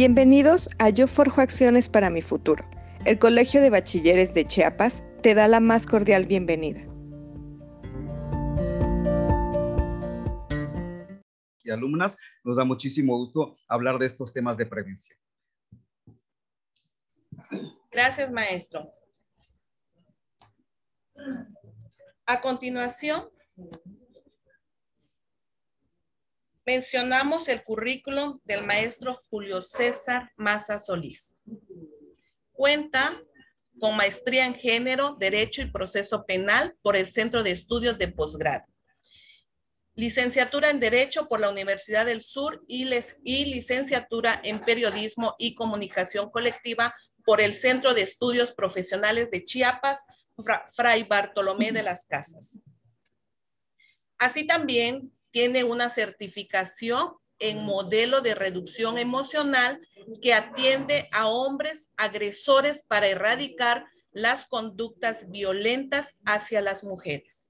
Bienvenidos a Yo Forjo Acciones para mi Futuro. El Colegio de Bachilleres de Chiapas te da la más cordial bienvenida. Y alumnas, nos da muchísimo gusto hablar de estos temas de prevención. Gracias, maestro. A continuación, mencionamos el currículum del maestro Julio César Maza Solís. Cuenta con maestría en género, derecho y proceso penal por el Centro de Estudios de Posgrado. Licenciatura en Derecho por la Universidad del Sur y, licenciatura en Periodismo y Comunicación Colectiva por el Centro de Estudios Profesionales de Chiapas, Fray Bartolomé de las Casas. Así también tiene una certificación en modelo de reducción emocional que atiende a hombres agresores para erradicar las conductas violentas hacia las mujeres.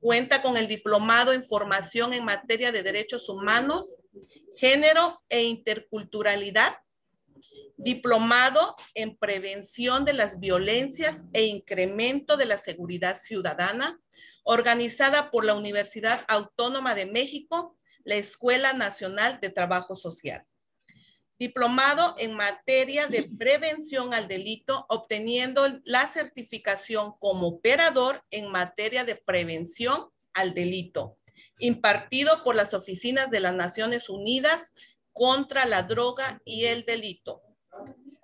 Cuenta con el diplomado en formación en materia de derechos humanos, género e interculturalidad, diplomado en prevención de las violencias e incremento de la seguridad ciudadana, organizada por la Universidad Autónoma de México, la Escuela Nacional de Trabajo Social. Diplomado en materia de prevención al delito, obteniendo la certificación como operador en materia de prevención al delito, impartido por las oficinas de las Naciones Unidas contra la droga y el delito.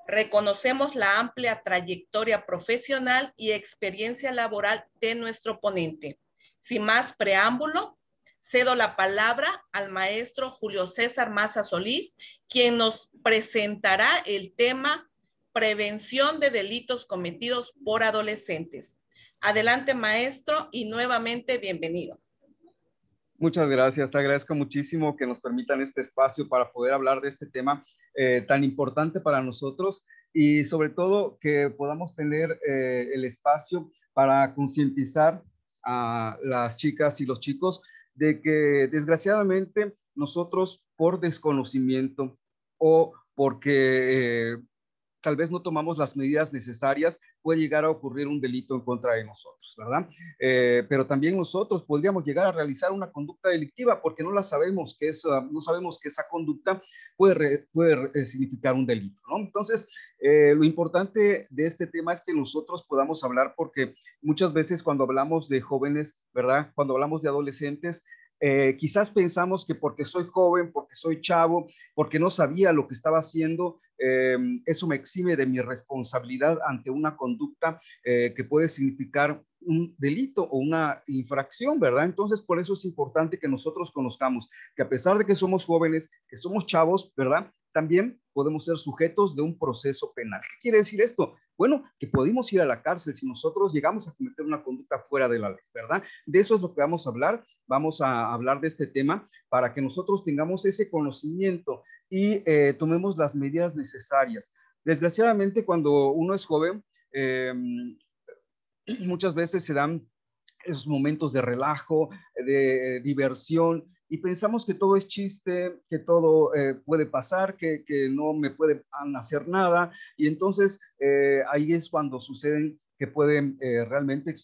Reconocemos la amplia trayectoria profesional y experiencia laboral de nuestro ponente. Sin más preámbulo, cedo la palabra al maestro Julio César Maza Solís, quien nos presentará el tema prevención de delitos cometidos por adolescentes. Adelante, maestro, y nuevamente bienvenido. Muchas gracias. Te agradezco muchísimo que nos permitan este espacio para poder hablar de este tema eh, tan importante para nosotros y sobre todo que podamos tener eh, el espacio para concientizar a las chicas y los chicos de que desgraciadamente nosotros por desconocimiento o porque eh, tal vez no tomamos las medidas necesarias, puede llegar a ocurrir un delito en contra de nosotros, ¿verdad? Eh, pero también nosotros podríamos llegar a realizar una conducta delictiva porque no la sabemos que esa, no sabemos que esa conducta puede, puede eh, significar un delito, ¿no? Entonces, eh, lo importante de este tema es que nosotros podamos hablar porque muchas veces cuando hablamos de jóvenes, ¿verdad? Cuando hablamos de adolescentes, eh, quizás pensamos que porque soy joven, porque soy chavo, porque no sabía lo que estaba haciendo, eh, eso me exime de mi responsabilidad ante una conducta eh, que puede significar un delito o una infracción, ¿verdad? Entonces, por eso es importante que nosotros conozcamos que a pesar de que somos jóvenes, que somos chavos, ¿verdad? También podemos ser sujetos de un proceso penal. ¿Qué quiere decir esto? Bueno, que podemos ir a la cárcel si nosotros llegamos a cometer una conducta fuera de la ley, ¿verdad? De eso es lo que vamos a hablar. Vamos a hablar de este tema para que nosotros tengamos ese conocimiento y eh, tomemos las medidas necesarias. Desgraciadamente, cuando uno es joven, em, muchas veces se dan esos momentos de relajo, de diversión, y pensamos que todo es chiste, que todo eh, puede pasar, que, que, no me puede hacer nada, y entonces eh, ahí es cuando suceden que pueden eh, realmente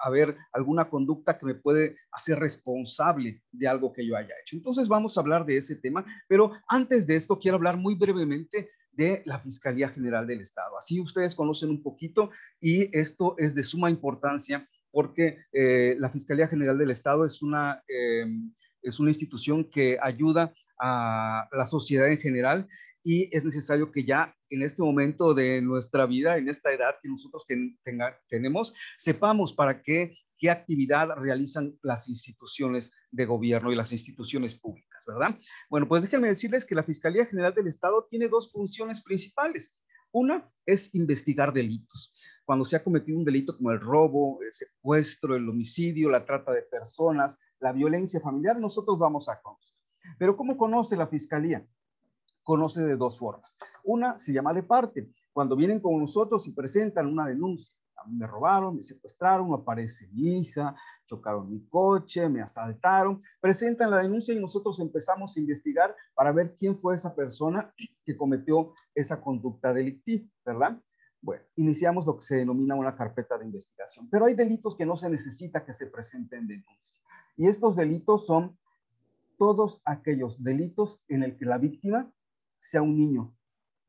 haber alguna conducta que me puede hacer responsable de algo que yo haya hecho. Entonces vamos a hablar de ese tema, pero antes de esto quiero hablar muy brevemente de la Fiscalía General del Estado. Así ustedes conocen un poquito y esto es de suma importancia porque la Fiscalía General del Estado es una em, es una institución que ayuda a la sociedad en general y es necesario que ya en este momento de nuestra vida, en esta edad que nosotros tenemos, sepamos para qué, qué actividad realizan las instituciones de gobierno y las instituciones públicas, ¿verdad? Bueno, pues déjenme decirles que la Fiscalía General del Estado tiene dos funciones principales. Una es investigar delitos. Cuando se ha cometido un delito como el robo, el secuestro, el homicidio, la trata de personas, la violencia familiar, nosotros vamos a conocer. Pero ¿cómo conoce la fiscalía? Conoce de dos formas. Una se llama de parte. Cuando vienen con nosotros y presentan una denuncia, me robaron, me secuestraron, aparece mi hija, chocaron mi coche, me asaltaron, presentan la denuncia y nosotros empezamos a investigar para ver quién fue esa persona que cometió esa conducta delictiva, ¿verdad? Bueno, iniciamos lo que se denomina una carpeta de investigación, pero hay delitos que no se necesita que se presenten denuncia. Y estos delitos son todos aquellos delitos en el que la víctima sea un niño,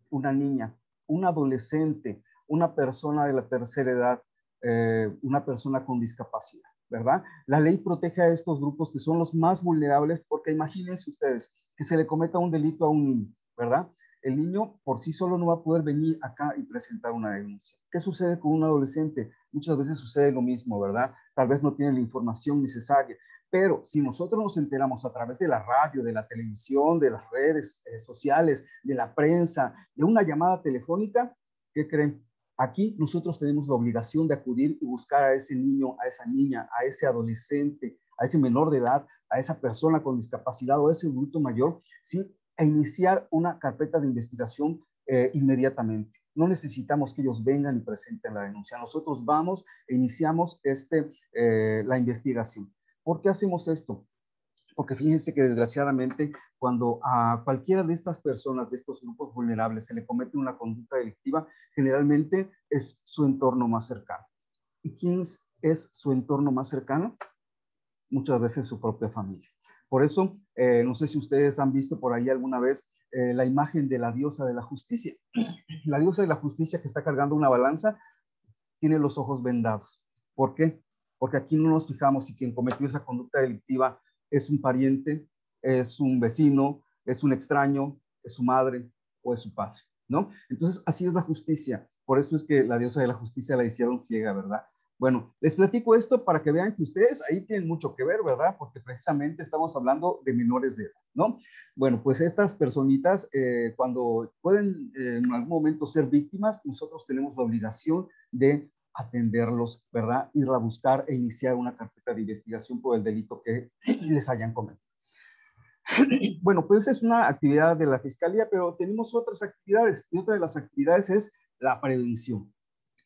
una niña, un adolescente, una persona de la tercera edad, eh, una persona con discapacidad, ¿verdad? La ley protege a estos grupos que son los más vulnerables porque imagínense ustedes que se le cometa un delito a un niño, ¿verdad? El niño por sí solo no va a poder venir acá y presentar una denuncia. ¿Qué sucede con un adolescente? Muchas veces sucede lo mismo, ¿verdad? Tal vez no tiene la información necesaria. Pero si nosotros nos enteramos a través de la radio, de la televisión, de las redes eh, sociales, de la prensa, de una llamada telefónica, ¿qué creen? Aquí nosotros tenemos la obligación de acudir y buscar a ese niño, a esa niña, a ese adolescente, a ese menor de edad, a esa persona con discapacidad o a ese adulto mayor, ¿sí? E iniciar una carpeta de investigación eh, inmediatamente. No necesitamos que ellos vengan y presenten la denuncia. Nosotros vamos e iniciamos este, eh, la investigación. ¿Por qué hacemos esto? Porque fíjense que desgraciadamente cuando a cualquiera de estas personas, de estos grupos vulnerables, se le comete una conducta delictiva, generalmente es su entorno más cercano. ¿Y quién es su entorno más cercano? Muchas veces su propia familia. Por eso, eh, no sé si ustedes han visto por ahí alguna vez eh, la imagen de la diosa de la justicia. La diosa de la justicia que está cargando una balanza tiene los ojos vendados. ¿Por qué? porque aquí no nos fijamos si quien cometió esa conducta delictiva es un pariente, es un vecino, es un extraño, es su madre o es su padre, ¿no? Entonces, así es la justicia. Por eso es que la diosa de la justicia la hicieron ciega, ¿verdad? Bueno, les platico esto para que vean que ustedes ahí tienen mucho que ver, ¿verdad? Porque precisamente estamos hablando de menores de edad, ¿no? Bueno, pues estas personitas, eh, cuando pueden eh, en algún momento ser víctimas, nosotros tenemos la obligación de atenderlos, ¿verdad? Ir a buscar e iniciar una carpeta de investigación por el delito que les hayan cometido. Bueno, pues es una actividad de la Fiscalía, pero tenemos otras actividades y otra de las actividades es la prevención,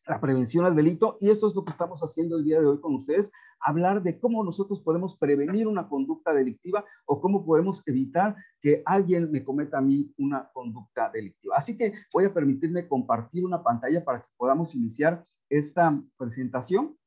la prevención al delito y esto es lo que estamos haciendo el día de hoy con ustedes, hablar de cómo nosotros podemos prevenir una conducta delictiva o cómo podemos evitar que alguien me cometa a mí una conducta delictiva. Así que voy a permitirme compartir una pantalla para que podamos iniciar esta presentación.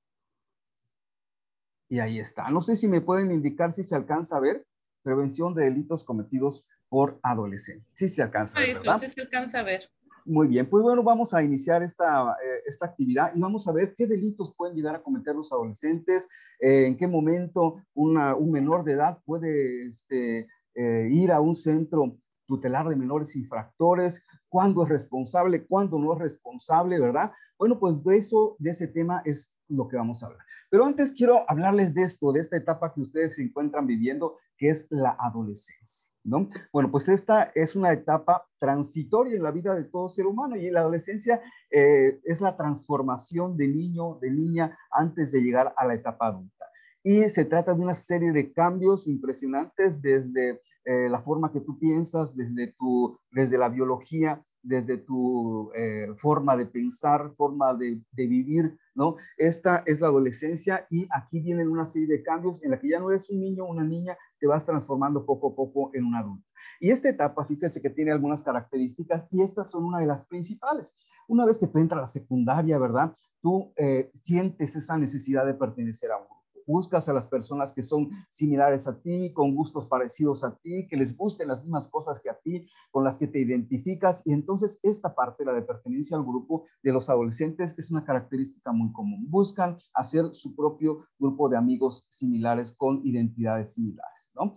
Y ahí está. No sé si me pueden indicar si se alcanza a ver prevención de delitos cometidos por adolescentes. Sí se alcanza a ver, ¿verdad? Sí se alcanza a ver. Muy bien, pues bueno, vamos a iniciar esta, eh, esta actividad y vamos a ver qué delitos pueden llegar a cometer los adolescentes, eh, en qué momento una, un menor de edad puede este, eh, ir a un centro tutelar de menores infractores, cuándo es responsable, cuándo no es responsable, ¿verdad? Bueno, pues de eso, de ese tema es lo que vamos a hablar. Pero antes quiero hablarles de esto, de esta etapa que ustedes se encuentran viviendo, que es la adolescencia, ¿no? Bueno, pues esta es una etapa transitoria en la vida de todo ser humano y la adolescencia eh, es la transformación de niño, de niña, antes de llegar a la etapa adulta. Y se trata de una serie de cambios impresionantes desde eh, la forma que tú piensas, desde, tu, desde la biología, desde tu eh, forma de pensar, forma de, vivir, ¿no? Esta es la adolescencia y aquí vienen una serie de cambios en la que ya no eres un niño o una niña, te vas transformando poco a poco en un adulto. Y esta etapa, fíjese que tiene algunas características y estas son una de las principales. Una vez que tú entras a la secundaria, ¿verdad? Tú eh, sientes esa necesidad de pertenecer a un buscas a las personas que son similares a ti, con gustos parecidos a ti, que les gusten las mismas cosas que a ti, con las que te identificas. Y entonces esta parte, la de pertenencia al grupo de los adolescentes, es una característica muy común. Buscan hacer su propio grupo de amigos similares con identidades similares, ¿no?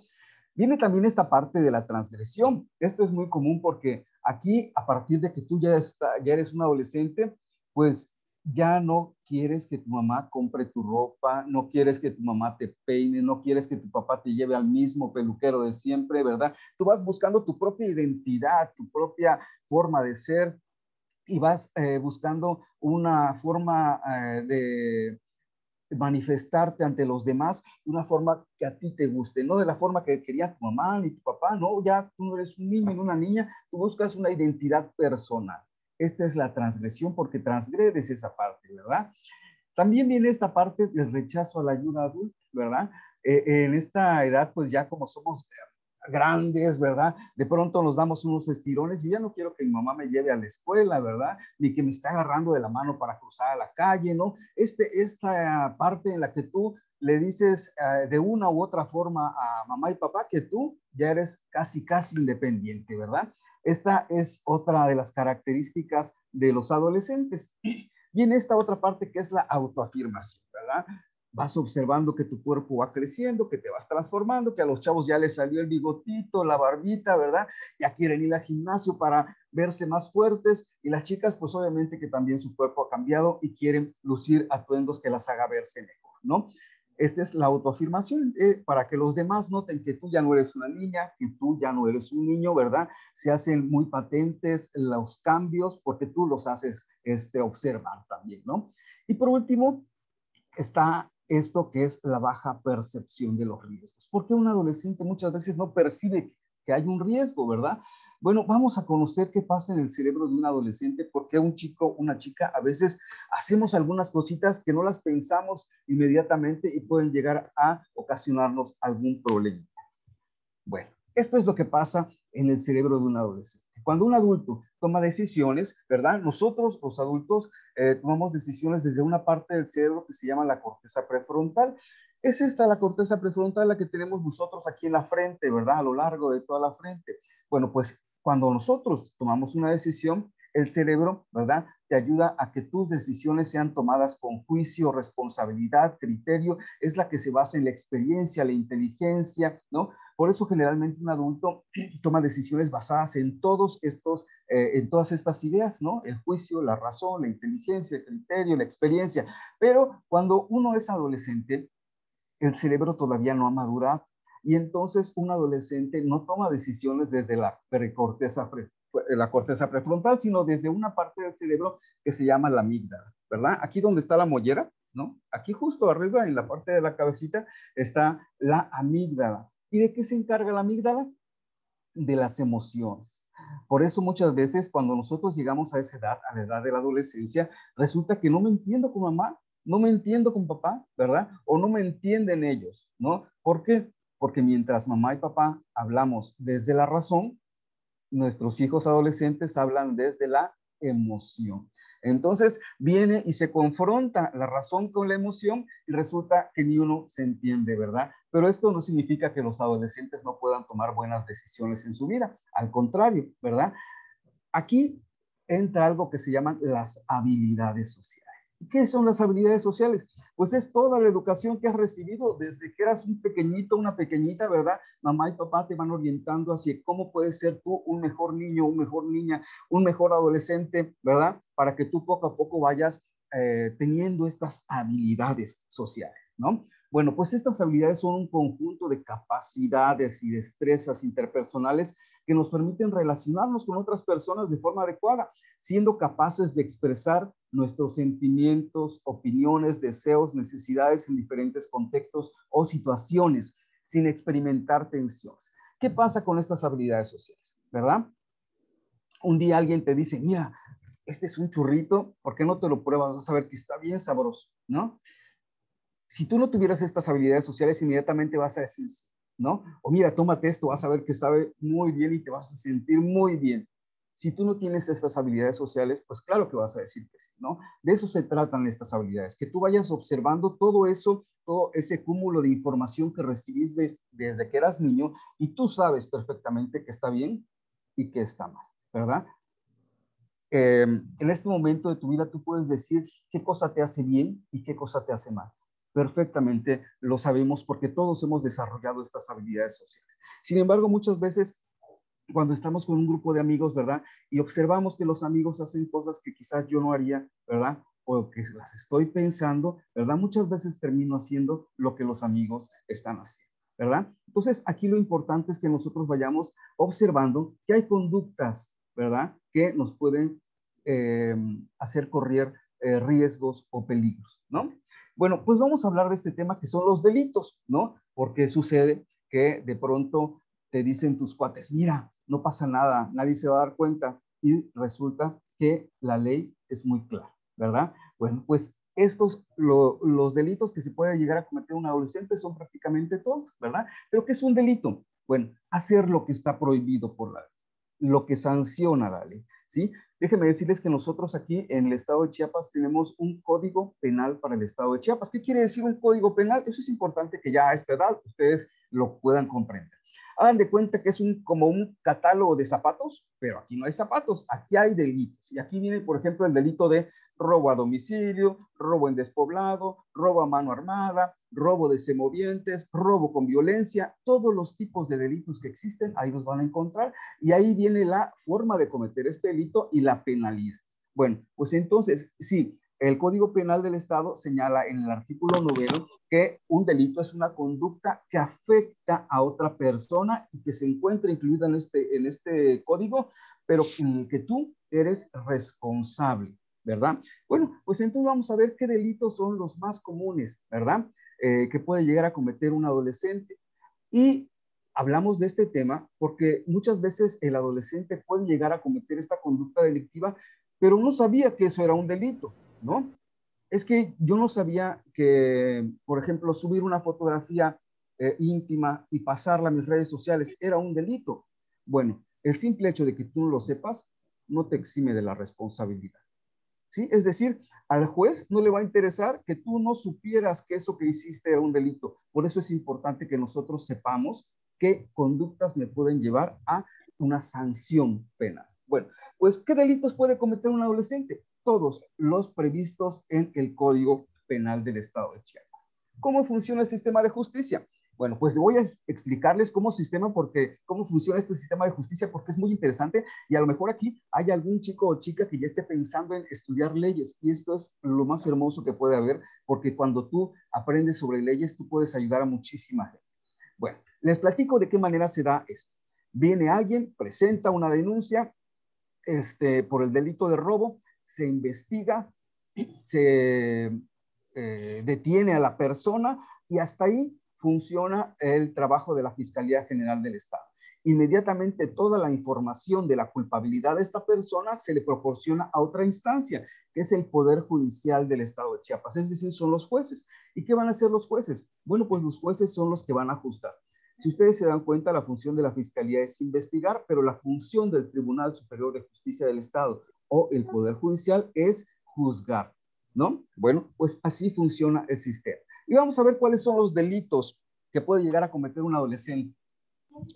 Viene también esta parte de la transgresión. Esto es muy común porque aquí, a partir de que tú ya, está, ya eres un adolescente, pues ya no quieres que tu mamá compre tu ropa, no quieres que tu mamá te peine, no quieres que tu papá te lleve al mismo peluquero de siempre, ¿verdad? Tú vas buscando tu propia identidad, tu propia forma de ser y vas eh, buscando una forma eh, de manifestarte ante los demás de una forma que a ti te guste, no de la forma que quería tu mamá ni tu papá, no, ya tú no eres un niño ni una niña, tú buscas una identidad personal. Esta es la transgresión porque transgredes esa parte, ¿verdad? También viene esta parte del rechazo a la ayuda adulta, ¿verdad? Eh, en esta edad, pues ya como somos grandes, ¿verdad? De pronto nos damos unos estirones y ya no quiero que mi mamá me lleve a la escuela, ¿verdad? Ni que me esté agarrando de la mano para cruzar a la calle, ¿no? Este, esta parte en la que tú le dices eh, de una u otra forma a mamá y papá que tú ya eres casi, casi independiente, ¿verdad? Esta es otra de las características de los adolescentes. Viene esta otra parte que es la autoafirmación, ¿verdad? vas observando que tu cuerpo va creciendo, que te vas transformando, que a los chavos ya les salió el bigotito, la barbita, ¿verdad? Ya quieren ir al gimnasio para verse más fuertes y las chicas, pues obviamente que también su cuerpo ha cambiado y quieren lucir atuendos que las haga verse mejor, ¿no? Esta es la autoafirmación eh, para que los demás noten que tú ya no eres una niña, que tú ya no eres un niño, ¿verdad? Se hacen muy patentes los cambios porque tú los haces este, observar también, ¿no? Y por último, está esto que es la baja percepción de los riesgos. Porque un adolescente muchas veces no percibe que hay un riesgo, ¿verdad? Bueno, vamos a conocer qué pasa en el cerebro de un adolescente, porque un chico, una chica, a veces hacemos algunas cositas que no las pensamos inmediatamente y pueden llegar a ocasionarnos algún problema. Bueno, esto es lo que pasa en el cerebro de un adolescente. Cuando un adulto toma decisiones, ¿verdad? Nosotros, los adultos, eh, tomamos decisiones desde una parte del cerebro que se llama la corteza prefrontal. Es esta la corteza prefrontal la que tenemos nosotros aquí en la frente, ¿verdad? A lo largo de toda la frente. Bueno, pues cuando nosotros tomamos una decisión, el cerebro, ¿verdad? Te ayuda a que tus decisiones sean tomadas con juicio, responsabilidad, criterio, es la que se basa en la experiencia, la inteligencia, ¿no? Por eso generalmente un adulto toma decisiones basadas en todos estos, eh, en todas estas ideas, ¿no? El juicio, la razón, la inteligencia, el criterio, la experiencia. Pero cuando uno es adolescente, el cerebro todavía no ha madurado. Y entonces un adolescente no toma decisiones desde la precorteza, la corteza prefrontal, sino desde una parte del cerebro que se llama la amígdala, ¿verdad? Aquí donde está la mollera, ¿no? Aquí justo arriba en la parte de la cabecita está la amígdala. ¿Y de qué se encarga la amígdala? De las emociones. Por eso muchas veces cuando nosotros llegamos a esa edad, a la edad de la adolescencia, resulta que no me entiendo con mamá, no me entiendo con papá, ¿verdad? O no me entienden ellos, ¿no? ¿Por qué? Porque mientras mamá y papá hablamos desde la razón, nuestros hijos adolescentes hablan desde la emoción. Entonces viene y se confronta la razón con la emoción y resulta que ni uno se entiende, ¿verdad? Pero esto no significa que los adolescentes no puedan tomar buenas decisiones en su vida, al contrario, ¿verdad? Aquí entra algo que se llaman las habilidades sociales. ¿Qué son las habilidades sociales? Pues es toda la educación que has recibido desde que eras un pequeñito, una pequeñita, ¿verdad? Mamá y papá te van orientando hacia cómo puedes ser tú un mejor niño, un mejor niña, un mejor adolescente, ¿verdad? Para que tú poco a poco vayas eh, teniendo estas habilidades sociales, ¿no? Bueno, pues estas habilidades son un conjunto de capacidades y destrezas interpersonales que nos permiten relacionarnos con otras personas de forma adecuada, siendo capaces de expresar nuestros sentimientos, opiniones, deseos, necesidades en diferentes contextos o situaciones, sin experimentar tensiones. ¿Qué pasa con estas habilidades sociales? ¿Verdad? Un día alguien te dice, mira, este es un churrito, ¿por qué no te lo pruebas? Vas a ver que está bien sabroso, ¿no? Si tú no tuvieras estas habilidades sociales, inmediatamente vas a decir, ¿no? O mira, tómate esto, vas a ver que sabe muy bien y te vas a sentir muy bien. Si tú no tienes estas habilidades sociales, pues claro que vas a decir que sí, ¿no? De eso se tratan estas habilidades, que tú vayas observando todo eso, todo ese cúmulo de información que recibiste desde que eras niño y tú sabes perfectamente que está bien y que está mal, ¿verdad? Em, en este momento de tu vida tú puedes decir qué cosa te hace bien y qué cosa te hace mal perfectamente lo sabemos porque todos hemos desarrollado estas habilidades sociales. Sin embargo, muchas veces cuando estamos con un grupo de amigos, ¿verdad? Y observamos que los amigos hacen cosas que quizás yo no haría, ¿verdad? O que las estoy pensando, ¿verdad? Muchas veces termino haciendo lo que los amigos están haciendo, ¿verdad? Entonces, aquí lo importante es que nosotros vayamos observando que hay conductas, ¿verdad? Que nos pueden eh, hacer correr eh, riesgos o peligros, ¿no? Bueno, pues vamos a hablar de este tema que son los delitos, ¿no? Porque sucede que de pronto te dicen tus cuates, mira, no pasa nada, nadie se va a dar cuenta y resulta que la ley es muy clara, ¿verdad? Bueno, pues estos, los delitos que se puede llegar a cometer un adolescente son prácticamente todos, ¿verdad? Pero ¿qué es un delito? Bueno, hacer lo que está prohibido por la ley, lo que sanciona la ley, ¿sí? Déjenme decirles que nosotros aquí en el estado de Chiapas tenemos un código penal para el estado de Chiapas. ¿Qué quiere decir un código penal? Eso es importante que ya a esta edad ustedes lo puedan comprender. Hagan de cuenta que es un, como un catálogo de zapatos, pero aquí no hay zapatos, aquí hay delitos. Y aquí viene, por ejemplo, el delito de robo a domicilio, robo en despoblado, robo a mano armada, robo de semovientes, robo con violencia, todos los tipos de delitos que existen, ahí los van a encontrar. Y ahí viene la forma de cometer este delito y la penalidad. Bueno, pues entonces, sí, el Código Penal del Estado señala en el artículo noveno que un delito es una conducta que afecta a otra persona y que se encuentra incluida en este, en este código, pero en el que tú eres responsable, ¿verdad? Bueno, pues entonces vamos a ver qué delitos son los más comunes, ¿verdad? Eh, que puede llegar a cometer un adolescente. Y hablamos de este tema porque muchas veces el adolescente puede llegar a cometer esta conducta delictiva, pero no sabía que eso era un delito. ¿no? Es que yo no sabía que, por ejemplo, subir una fotografía eh, íntima y pasarla a mis redes sociales era un delito. Bueno, el simple hecho de que tú lo sepas no te exime de la responsabilidad. ¿Sí? Es decir, al juez no le va a interesar que tú no supieras que eso que hiciste era un delito. Por eso es importante que nosotros sepamos qué conductas me pueden llevar a una sanción penal. Bueno, pues, ¿qué delitos puede cometer un adolescente? todos los previstos en el Código Penal del Estado de Chiapas. ¿Cómo funciona el sistema de justicia? Bueno, pues voy a explicarles cómo sistema, porque cómo funciona este sistema de justicia, porque es muy interesante y a lo mejor aquí hay algún chico o chica que ya esté pensando en estudiar leyes y esto es lo más hermoso que puede haber, porque cuando tú aprendes sobre leyes, tú puedes ayudar a muchísima gente. Bueno, les platico de qué manera se da esto. Viene alguien, presenta una denuncia este, por el delito de robo, se investiga, se eh, detiene a la persona y hasta ahí funciona el trabajo de la Fiscalía General del Estado. Inmediatamente toda la información de la culpabilidad de esta persona se le proporciona a otra instancia, que es el Poder Judicial del Estado de Chiapas, es decir, son los jueces. ¿Y qué van a hacer los jueces? Bueno, pues los jueces son los que van a ajustar. Si ustedes se dan cuenta, la función de la Fiscalía es investigar, pero la función del Tribunal Superior de Justicia del Estado o el Poder Judicial es juzgar, ¿no? Bueno, pues así funciona el sistema. Y vamos a ver cuáles son los delitos que puede llegar a cometer un adolescente.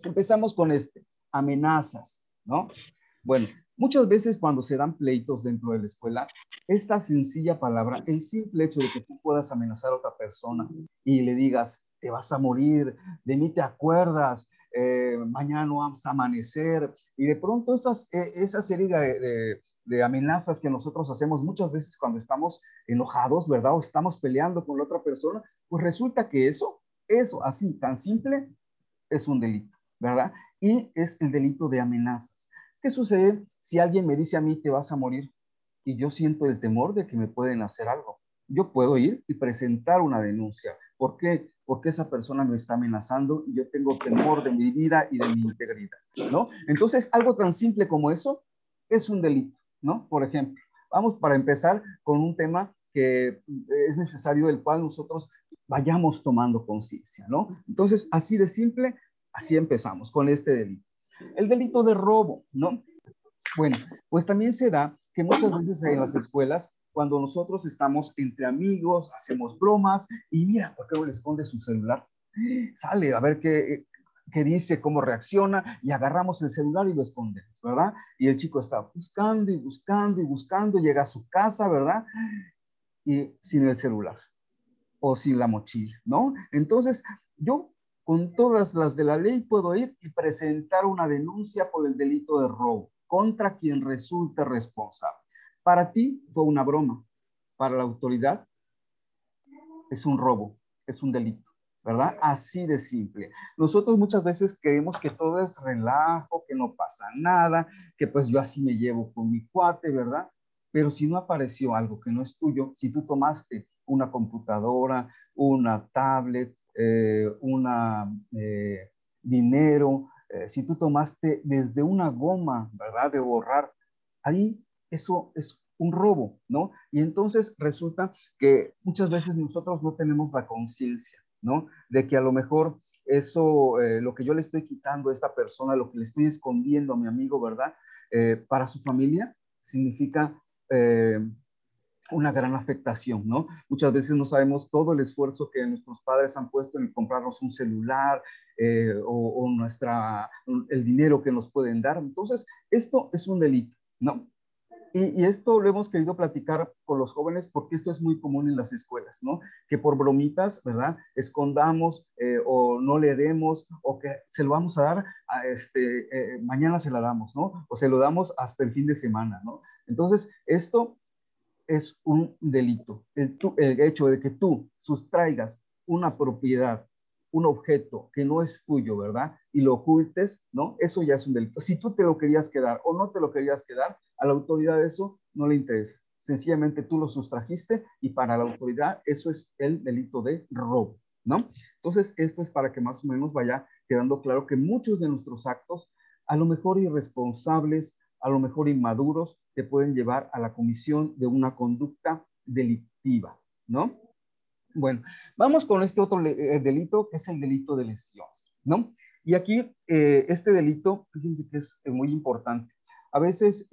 Empezamos con este, amenazas, ¿no? Bueno, muchas veces cuando se dan pleitos dentro de la escuela, esta sencilla palabra, el simple hecho de que tú puedas amenazar a otra persona y le digas, te vas a morir, de mí te acuerdas, eh, mañana no vamos a amanecer, y de pronto esas, eh, esa serie amenazas que nosotros hacemos muchas veces cuando estamos enojados, ¿verdad? O estamos peleando con la otra persona, pues resulta que eso, eso así, tan simple, es un delito, ¿verdad? Y es el delito de amenazas. ¿Qué sucede si alguien me dice a mí te vas a morir y yo siento el temor de que me pueden hacer algo? Yo puedo ir y presentar una denuncia. ¿Por qué? Porque esa persona me está amenazando y yo tengo temor de mi vida y de mi integridad, ¿no? Entonces, algo tan simple como eso es un delito. ¿No? Por ejemplo, vamos para empezar con un tema que es necesario del cual nosotros vayamos tomando conciencia, ¿no? Entonces, así de simple, así empezamos con este delito. El delito de robo, ¿no? Bueno, pues también se da que muchas veces en las escuelas, cuando nosotros estamos entre amigos, hacemos bromas y mira, ¿por qué no le esconde su celular? Sale a ver qué, que dice cómo reacciona y agarramos el celular y lo escondemos, ¿verdad? Y el chico está buscando y buscando y buscando, llega a su casa, ¿verdad? Y sin el celular o sin la mochila, ¿no? Entonces, yo con todas las de la ley puedo ir y presentar una denuncia por el delito de robo contra quien resulte responsable. Para ti fue una broma, para la autoridad es un robo, es un delito. ¿Verdad? Así de simple. Nosotros muchas veces creemos que todo es relajo, que no pasa nada, que pues yo así me llevo con mi cuate, ¿verdad? Pero si no apareció algo que no es tuyo, si tú tomaste una computadora, una tablet, eh, una eh, dinero, eh, si tú tomaste desde una goma, ¿verdad? De borrar, ahí eso es un robo, ¿no? Y entonces resulta que muchas veces nosotros no tenemos la conciencia, ¿no? De que a lo mejor eso, eh, lo que yo le estoy quitando a esta persona, lo que le estoy escondiendo a mi amigo, ¿verdad? Eh, para su familia significa eh, una gran afectación, ¿no? Muchas veces no sabemos todo el esfuerzo que nuestros padres han puesto en comprarnos un celular o, o, nuestra, el dinero que nos pueden dar. Entonces, esto es un delito, ¿no? Y, esto lo hemos querido platicar con los jóvenes porque esto es muy común en las escuelas, ¿no? Que por bromitas, ¿verdad? Escondamos eh, o no le demos o que se lo vamos a dar, a este, eh, mañana se la damos, ¿no? O se lo damos hasta el fin de semana, ¿no? Entonces, esto es un delito. El, el hecho de que tú sustraigas una propiedad un objeto que no es tuyo, ¿verdad? Y lo ocultes, ¿no? Eso ya es un delito. Si tú te lo querías quedar o no te lo querías quedar, a la autoridad eso no le interesa. Sencillamente tú lo sustrajiste y para la autoridad eso es el delito de robo, ¿no? Entonces, esto es para que más o menos vaya quedando claro que muchos de nuestros actos, a lo mejor irresponsables, a lo mejor inmaduros, te pueden llevar a la comisión de una conducta delictiva, ¿no? Bueno, vamos con este otro eh, delito, que es el delito de lesiones, ¿no? Y aquí, eh, este delito, fíjense que es eh, muy importante. A veces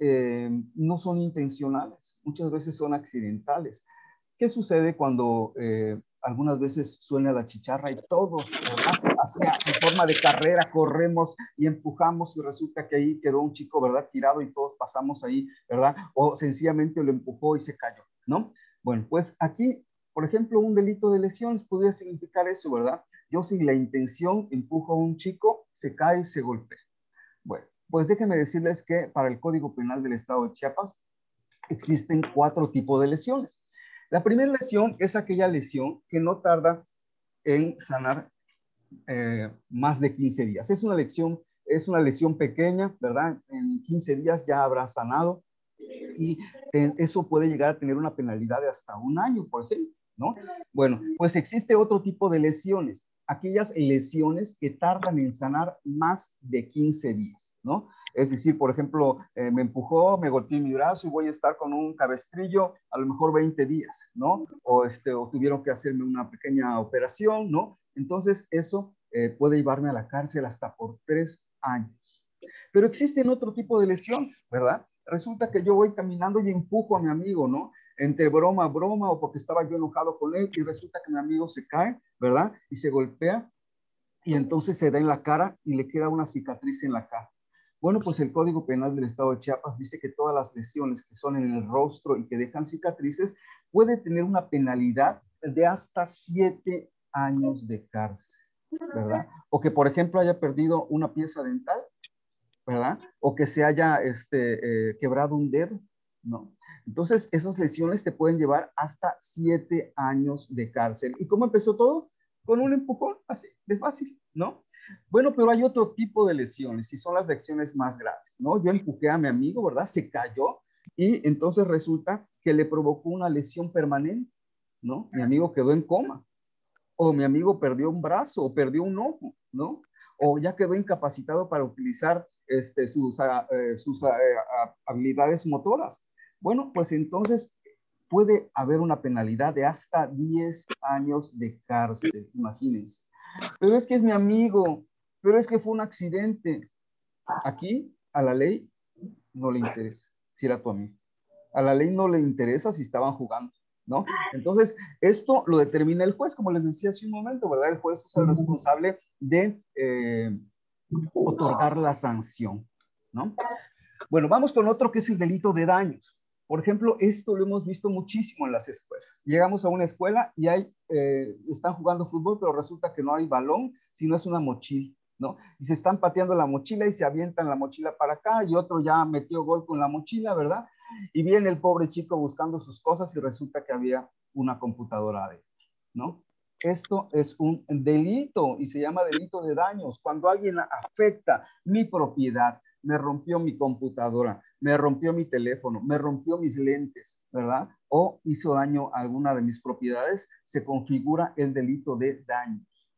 no son intencionales, muchas veces son accidentales. ¿Qué sucede cuando algunas veces suena la chicharra y todos, en forma de carrera, corremos y empujamos y resulta que ahí quedó un chico, ¿verdad? Tirado y todos pasamos ahí, ¿verdad? O sencillamente lo empujó y se cayó, ¿no? Bueno, pues aquí por ejemplo, un delito de lesiones podría significar eso, ¿verdad? Yo sin la intención empujo a un chico, se cae, se golpea. Bueno, pues déjenme decirles que para el Código Penal del Estado de Chiapas existen cuatro tipos de lesiones. La primera lesión es aquella lesión que no tarda en sanar eh, más de 15 días. Es una lesión, es una lesión pequeña, ¿verdad? En 15 días ya habrá sanado y eso puede llegar a tener una penalidad de hasta un año, por ejemplo. ¿no? Bueno, pues existe otro tipo de lesiones, aquellas lesiones que tardan en sanar más de 15 días, ¿no? Es decir, por ejemplo, eh, me empujó, me golpeé mi brazo y voy a estar con un cabestrillo a lo mejor 20 días, ¿no? O, este, o tuvieron que hacerme una pequeña operación, ¿no? Entonces, eso eh, puede llevarme a la cárcel hasta por tres años. Pero existen otro tipo de lesiones, ¿verdad? Resulta que yo voy caminando y empujo a mi amigo, ¿no? Entre broma broma o porque estaba yo enojado con él y resulta que mi amigo se cae, ¿verdad? Y se golpea y entonces se da en la cara y le queda una cicatriz en la cara. Bueno, pues el Código Penal del Estado de Chiapas dice que todas las lesiones que son en el rostro y que dejan cicatrices puede tener una penalidad de hasta siete años de cárcel, ¿verdad? O que, por ejemplo, haya perdido una pieza dental, ¿verdad? O que se haya este, eh, quebrado un dedo, ¿no? Entonces, esas lesiones te pueden llevar hasta siete años de cárcel. ¿Y cómo empezó todo? Con un empujón, así, de fácil, ¿no? Bueno, pero hay otro tipo de lesiones y son las lesiones más graves, ¿no? Yo empujé a mi amigo, ¿verdad? Se cayó y entonces resulta que le provocó una lesión permanente, ¿no? Mi amigo quedó en coma o mi amigo perdió un brazo o perdió un ojo, ¿no? O ya quedó incapacitado para utilizar este, sus, ah, eh, sus ah, eh, habilidades motoras. Bueno, pues entonces puede haber una penalidad de hasta 10 años de cárcel, imagínense. Pero es que es mi amigo, pero es que fue un accidente. Aquí a la ley no le interesa si era tu amigo. A la ley no le interesa si estaban jugando, ¿no? Entonces, esto lo determina el juez, como les decía hace un momento, ¿verdad? El juez es el responsable de eh, otorgar la sanción, ¿no? Bueno, vamos con otro que es el delito de daños. Por ejemplo, esto lo hemos visto muchísimo en las escuelas. Llegamos a una escuela y hay, eh, están jugando fútbol, pero resulta que no hay balón, sino es una mochila, ¿no? Y se están pateando la mochila y se avientan la mochila para acá y otro ya metió gol con la mochila, ¿verdad? Y viene el pobre chico buscando sus cosas y resulta que había una computadora adentro, ¿no? Esto es un delito y se llama delito de daños. Cuando alguien afecta mi propiedad, me rompió mi computadora, me rompió mi teléfono, me rompió mis lentes, ¿verdad? O hizo daño a alguna de mis propiedades, se configura el delito de daños.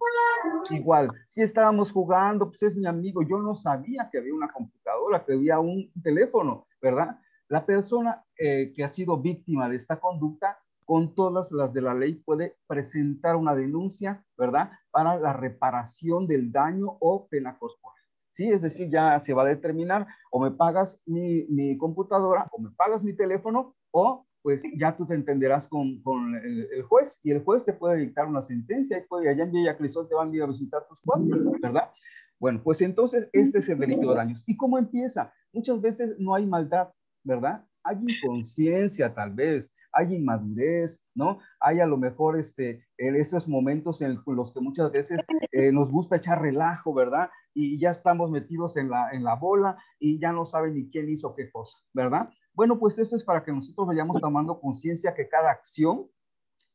Igual, si estábamos jugando, pues es mi amigo, yo no sabía que había una computadora, que había un teléfono, ¿verdad? La persona eh, que ha sido víctima de esta conducta, con todas las de la ley, puede presentar una denuncia, ¿verdad? Para la reparación del daño o pena corporal. ¿Sí? Es decir, ya se va a determinar o me pagas mi, mi computadora o me pagas mi teléfono o pues ya tú te entenderás con, con el, juez y el juez te puede dictar una sentencia y puede, allá en Villa Crisol te van a ir a visitar tus cuates, ¿verdad? Bueno, pues entonces este es el delito de daños. ¿Y cómo empieza? Muchas veces no hay maldad, ¿verdad? Hay inconsciencia tal vez, hay inmadurez, ¿no? Hay a lo mejor este, en esos momentos en los que muchas veces eh, nos gusta echar relajo, ¿verdad? Y ya estamos metidos en la, en la bola y ya no saben ni quién hizo qué cosa, ¿verdad? Bueno, pues esto es para que nosotros vayamos tomando conciencia que cada acción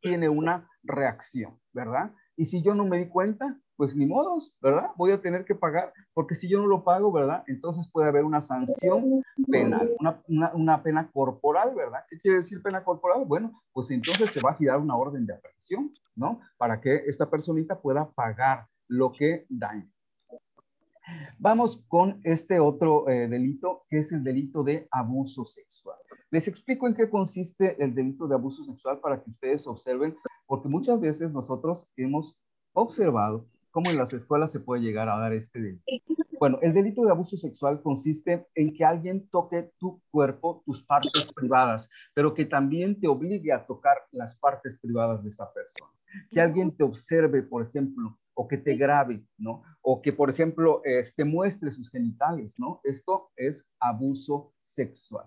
tiene una reacción, ¿verdad? Y si yo no me di cuenta, pues ni modos, ¿verdad? Voy a tener que pagar, porque si yo no lo pago, ¿verdad? Entonces puede haber una sanción penal, una, una, pena corporal, ¿verdad? ¿Qué quiere decir pena corporal? Bueno, pues entonces se va a girar una orden de aprehensión, ¿no? Para que esta personita pueda pagar lo que daña. Vamos con este otro eh, delito, que es el delito de abuso sexual. Les explico en qué consiste el delito de abuso sexual para que ustedes observen, porque muchas veces nosotros hemos observado cómo en las escuelas se puede llegar a dar este delito. Bueno, el delito de abuso sexual consiste en que alguien toque tu cuerpo, tus partes privadas, pero que también te obligue a tocar las partes privadas de esa persona. Que alguien te observe, por ejemplo, o que te grabe, ¿no? O que, por ejemplo, este, muestre sus genitales, ¿no? Esto es abuso sexual.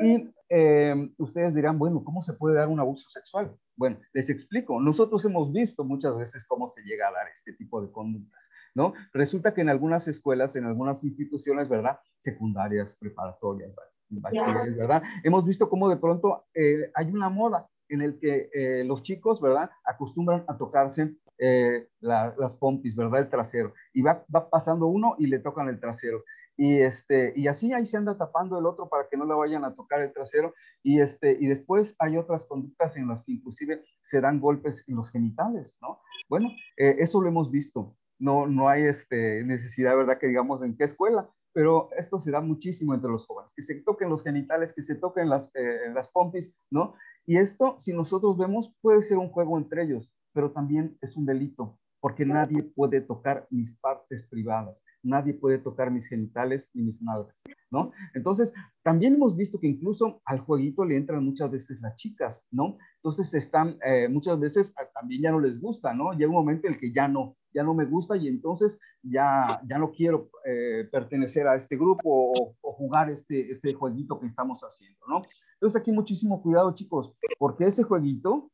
Y em, ustedes dirán, bueno, ¿cómo se puede dar un abuso sexual? Bueno, les explico. Nosotros hemos visto muchas veces cómo se llega a dar este tipo de conductas, ¿no? Resulta que en algunas escuelas, en algunas instituciones, ¿verdad? Secundarias, preparatorias, ¿verdad? Hemos visto cómo de pronto eh, hay una moda en el que eh, los chicos, ¿verdad? Acostumbran a tocarse eh, las pompis, ¿verdad? El trasero. Y va, va, pasando uno y le tocan el trasero. Y, este, y así ahí se anda tapando el otro para que no le vayan a tocar el trasero. Y, este, y después hay otras conductas en las que inclusive se dan golpes en los genitales, ¿no? Bueno, eh, eso lo hemos visto. No, no hay este, necesidad, ¿verdad? Que digamos en qué escuela, pero esto se da muchísimo entre los jóvenes, que se toquen los genitales, que se toquen las, eh, las pompis, ¿no? Y esto, si nosotros vemos, puede ser un juego entre ellos, pero también es un delito, porque nadie puede tocar mis partes privadas, nadie puede tocar mis genitales ni mis nalgas, ¿no? Entonces, también hemos visto que incluso al jueguito le entran muchas veces las chicas, ¿no? Entonces están, eh, muchas veces ah, también ya no les gusta, ¿no? Llega un momento en el que ya no, ya no me gusta y entonces ya, ya no quiero eh, pertenecer a este grupo o, jugar este, este jueguito que estamos haciendo, ¿no? Entonces aquí muchísimo cuidado, chicos, porque ese jueguito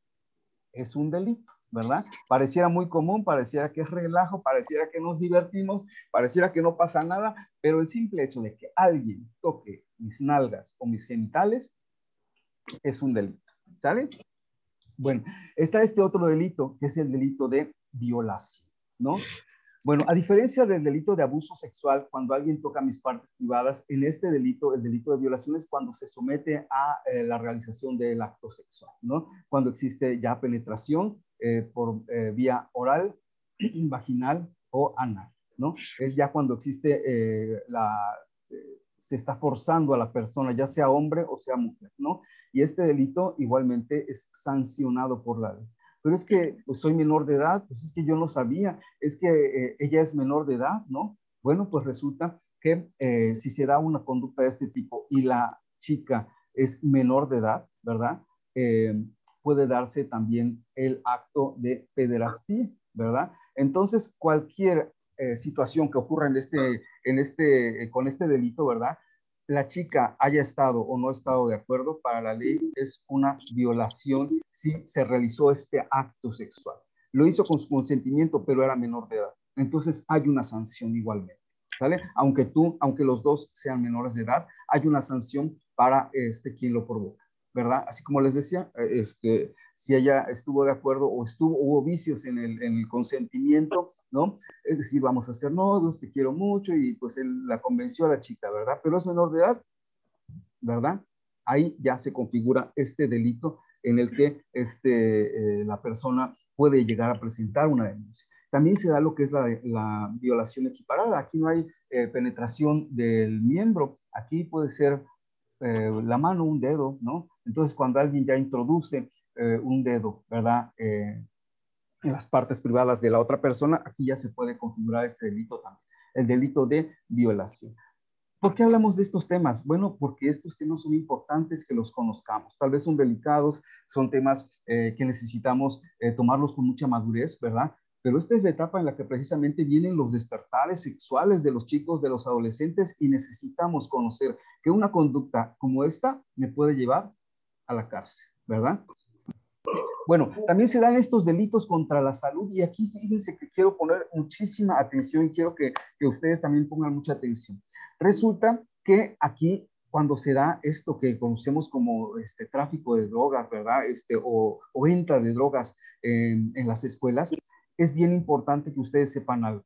es un delito. ¿verdad? Pareciera muy común, pareciera que es relajo, pareciera que nos divertimos, pareciera que no pasa nada, pero el simple hecho de que alguien toque mis nalgas o mis genitales es un delito, ¿sale? Bueno, está este otro delito, que es el delito de violación, ¿no? Bueno, a diferencia del delito de abuso sexual, cuando alguien toca mis partes privadas, en este delito, el delito de violación es cuando se somete a eh, la realización del acto sexual, ¿no? Cuando existe ya penetración eh, por eh, vía oral, vaginal o anal, ¿no? Es ya cuando existe la, se está forzando a la persona, ya sea hombre o sea mujer, ¿no? Y este delito igualmente es sancionado por la ley pero es que pues, soy menor de edad, pues es que yo no sabía, es que eh, ella es menor de edad, ¿no? Bueno, pues resulta que eh, si se da una conducta de este tipo y la chica es menor de edad, ¿verdad? Eh, puede darse también el acto de pederastía, ¿verdad? Entonces, cualquier situación que ocurra en este, en este, con este delito, ¿verdad? La chica haya estado o no estado de acuerdo, para la ley es una violación si se realizó este acto sexual. Lo hizo con su consentimiento, pero era menor de edad. Entonces hay una sanción igualmente. ¿Sale? Aunque tú, aunque los dos sean menores de edad, hay una sanción para este quien lo provoca, ¿verdad? Así como les decía, este, si ella estuvo de acuerdo o estuvo, hubo vicios en el, en el consentimiento, ¿no? Es decir, vamos a ser novios, te quiero mucho y pues él la convenció a la chica, ¿verdad? Pero es menor de edad, ¿verdad? Ahí ya se configura este delito en el que este, eh, la persona puede llegar a presentar una denuncia. También se da lo que es la, la violación equiparada. Aquí no hay eh, penetración del miembro. Aquí puede ser eh, la mano, un dedo, ¿no? Entonces, cuando alguien ya introduce un dedo, ¿verdad? En las partes privadas de la otra persona, aquí ya se puede configurar este delito también, el delito de violación. ¿Por qué hablamos de estos temas? Bueno, porque estos temas son importantes que los conozcamos. Tal vez son delicados, son temas que necesitamos tomarlos con mucha madurez, ¿verdad? Pero esta es la etapa en la que precisamente vienen los despertares sexuales de los chicos, de los adolescentes, y necesitamos conocer que una conducta como esta me puede llevar a la cárcel, ¿verdad? Bueno, también se dan estos delitos contra la salud y aquí fíjense que quiero poner muchísima atención y quiero que, ustedes también pongan mucha atención. Resulta que aquí cuando se da esto que conocemos como este tráfico de drogas, ¿verdad? Este, o, o venta de drogas en, en las escuelas, es bien importante que ustedes sepan algo.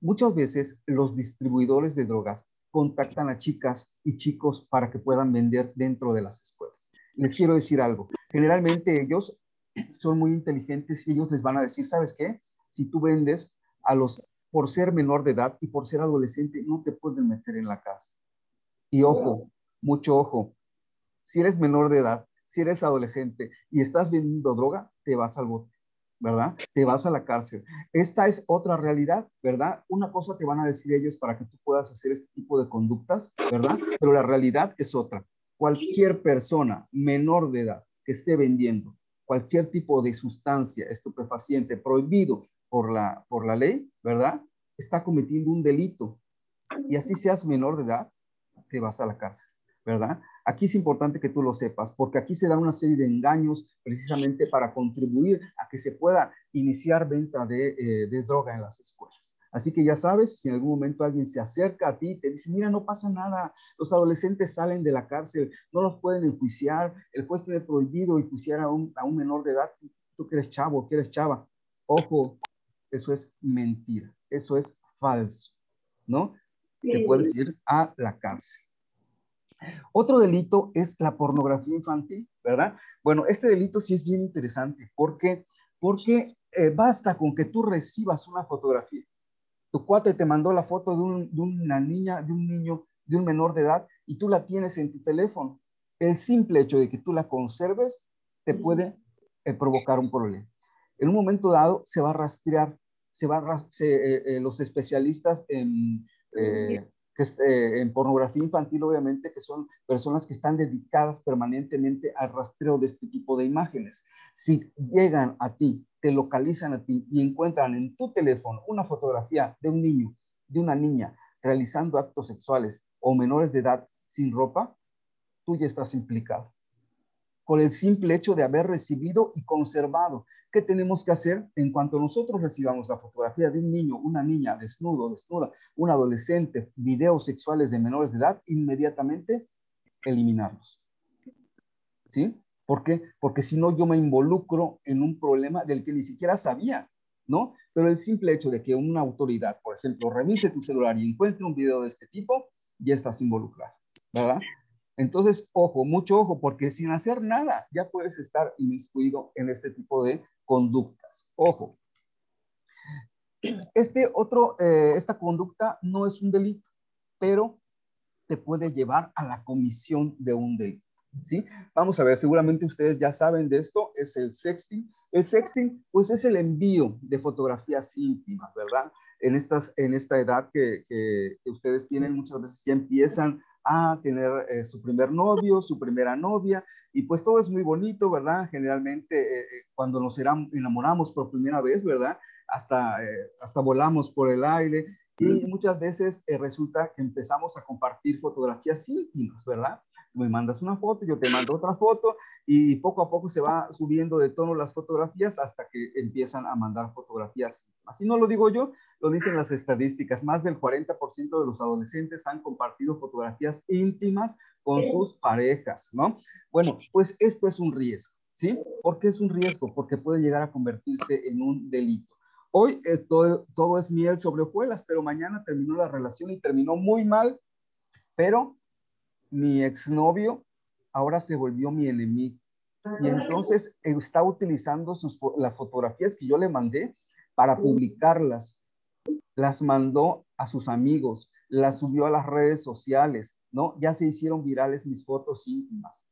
Muchas veces los distribuidores de drogas contactan a chicas y chicos para que puedan vender dentro de las escuelas. Les quiero decir algo. Generalmente ellos son muy inteligentes y ellos les van a decir, ¿sabes qué? Si tú vendes a los, por ser menor de edad y por ser adolescente, no te pueden meter en la casa. Y ojo, mucho ojo, si eres menor de edad, si eres adolescente y estás vendiendo droga, te vas al bote. ¿verdad? Te vas a la cárcel. Esta es otra realidad, ¿verdad? Una cosa te van a decir ellos para que tú puedas hacer este tipo de conductas, ¿verdad? Pero la realidad es otra. Cualquier persona menor de edad que esté vendiendo cualquier tipo de sustancia estupefaciente prohibido por la, por la ley, ¿verdad? Está cometiendo un delito. Y así seas menor de edad, te vas a la cárcel, ¿verdad? Aquí es importante que tú lo sepas, porque aquí se da una serie de engaños precisamente para contribuir a que se pueda iniciar venta de, eh, droga en las escuelas. Así que ya sabes, si en algún momento alguien se acerca a ti y te dice, mira, no pasa nada, los adolescentes salen de la cárcel, no los pueden enjuiciar, el juez tiene prohibido enjuiciar a un, a un menor de edad, tú que eres chavo, que eres chava. Ojo, eso es mentira, eso es falso, ¿no? Te puedes ir a la cárcel. Otro delito es la pornografía infantil, ¿verdad? Bueno, este delito sí es bien interesante porque, porque eh, basta con que tú recibas una fotografía. Tu cuate te mandó la foto de, una niña, de un niño, de un menor de edad y tú la tienes en tu teléfono. El simple hecho de que tú la conserves te puede eh, provocar un problema. En un momento dado se va a rastrear, se va a, eh, los especialistas en en pornografía infantil, obviamente, que son personas que están dedicadas permanentemente al rastreo de este tipo de imágenes. Si llegan a ti, te localizan a ti y encuentran en tu teléfono una fotografía de un niño, de una niña, realizando actos sexuales o menores de edad sin ropa, tú ya estás implicado por el simple hecho de haber recibido y conservado. ¿Qué tenemos que hacer en cuanto nosotros recibamos la fotografía de un niño, una niña desnudo, desnuda, un adolescente, videos sexuales de menores de edad? Inmediatamente eliminarlos. ¿Sí? ¿Por qué? Porque si no, yo me involucro en un problema del que ni siquiera sabía, ¿no? Pero el simple hecho de que una autoridad, por ejemplo, revise tu celular y encuentre un video de este tipo, ya estás involucrado, ¿verdad? Entonces, ojo, mucho ojo, porque sin hacer nada ya puedes estar inmiscuido en este tipo de conductas. Ojo. Este otro, eh, esta conducta no es un delito, pero te puede llevar a la comisión de un delito. ¿Sí? Vamos a ver, seguramente ustedes ya saben de esto, es el sexting. El sexting, pues es el envío de fotografías íntimas, ¿verdad? En, estas, en esta edad que, que ustedes tienen, muchas veces ya empiezan a tener eh, su primer novio, su primera novia, y pues todo es muy bonito, ¿verdad? Generalmente eh, eh, cuando nos enamoramos por primera vez, ¿verdad? Hasta, hasta volamos por el aire y muchas veces resulta que empezamos a compartir fotografías íntimas, ¿verdad? Me mandas una foto, yo te mando otra foto y poco a poco se va subiendo de tono las fotografías hasta que empiezan a mandar fotografías. Así no lo digo yo, lo dicen las estadísticas. Más del 40% de los adolescentes han compartido fotografías íntimas con sus parejas, ¿no? Bueno, pues esto es un riesgo, ¿sí? ¿Por qué es un riesgo? Porque puede llegar a convertirse en un delito. Hoy todo, todo es miel sobre hojuelas, pero mañana terminó la relación y terminó muy mal, pero mi exnovio ahora se volvió mi enemigo. Y entonces está utilizando sus, las fotografías que yo le mandé para publicarlas. Las mandó a sus amigos, la subió a las redes sociales, ¿no? Ya se hicieron virales mis fotos íntimas.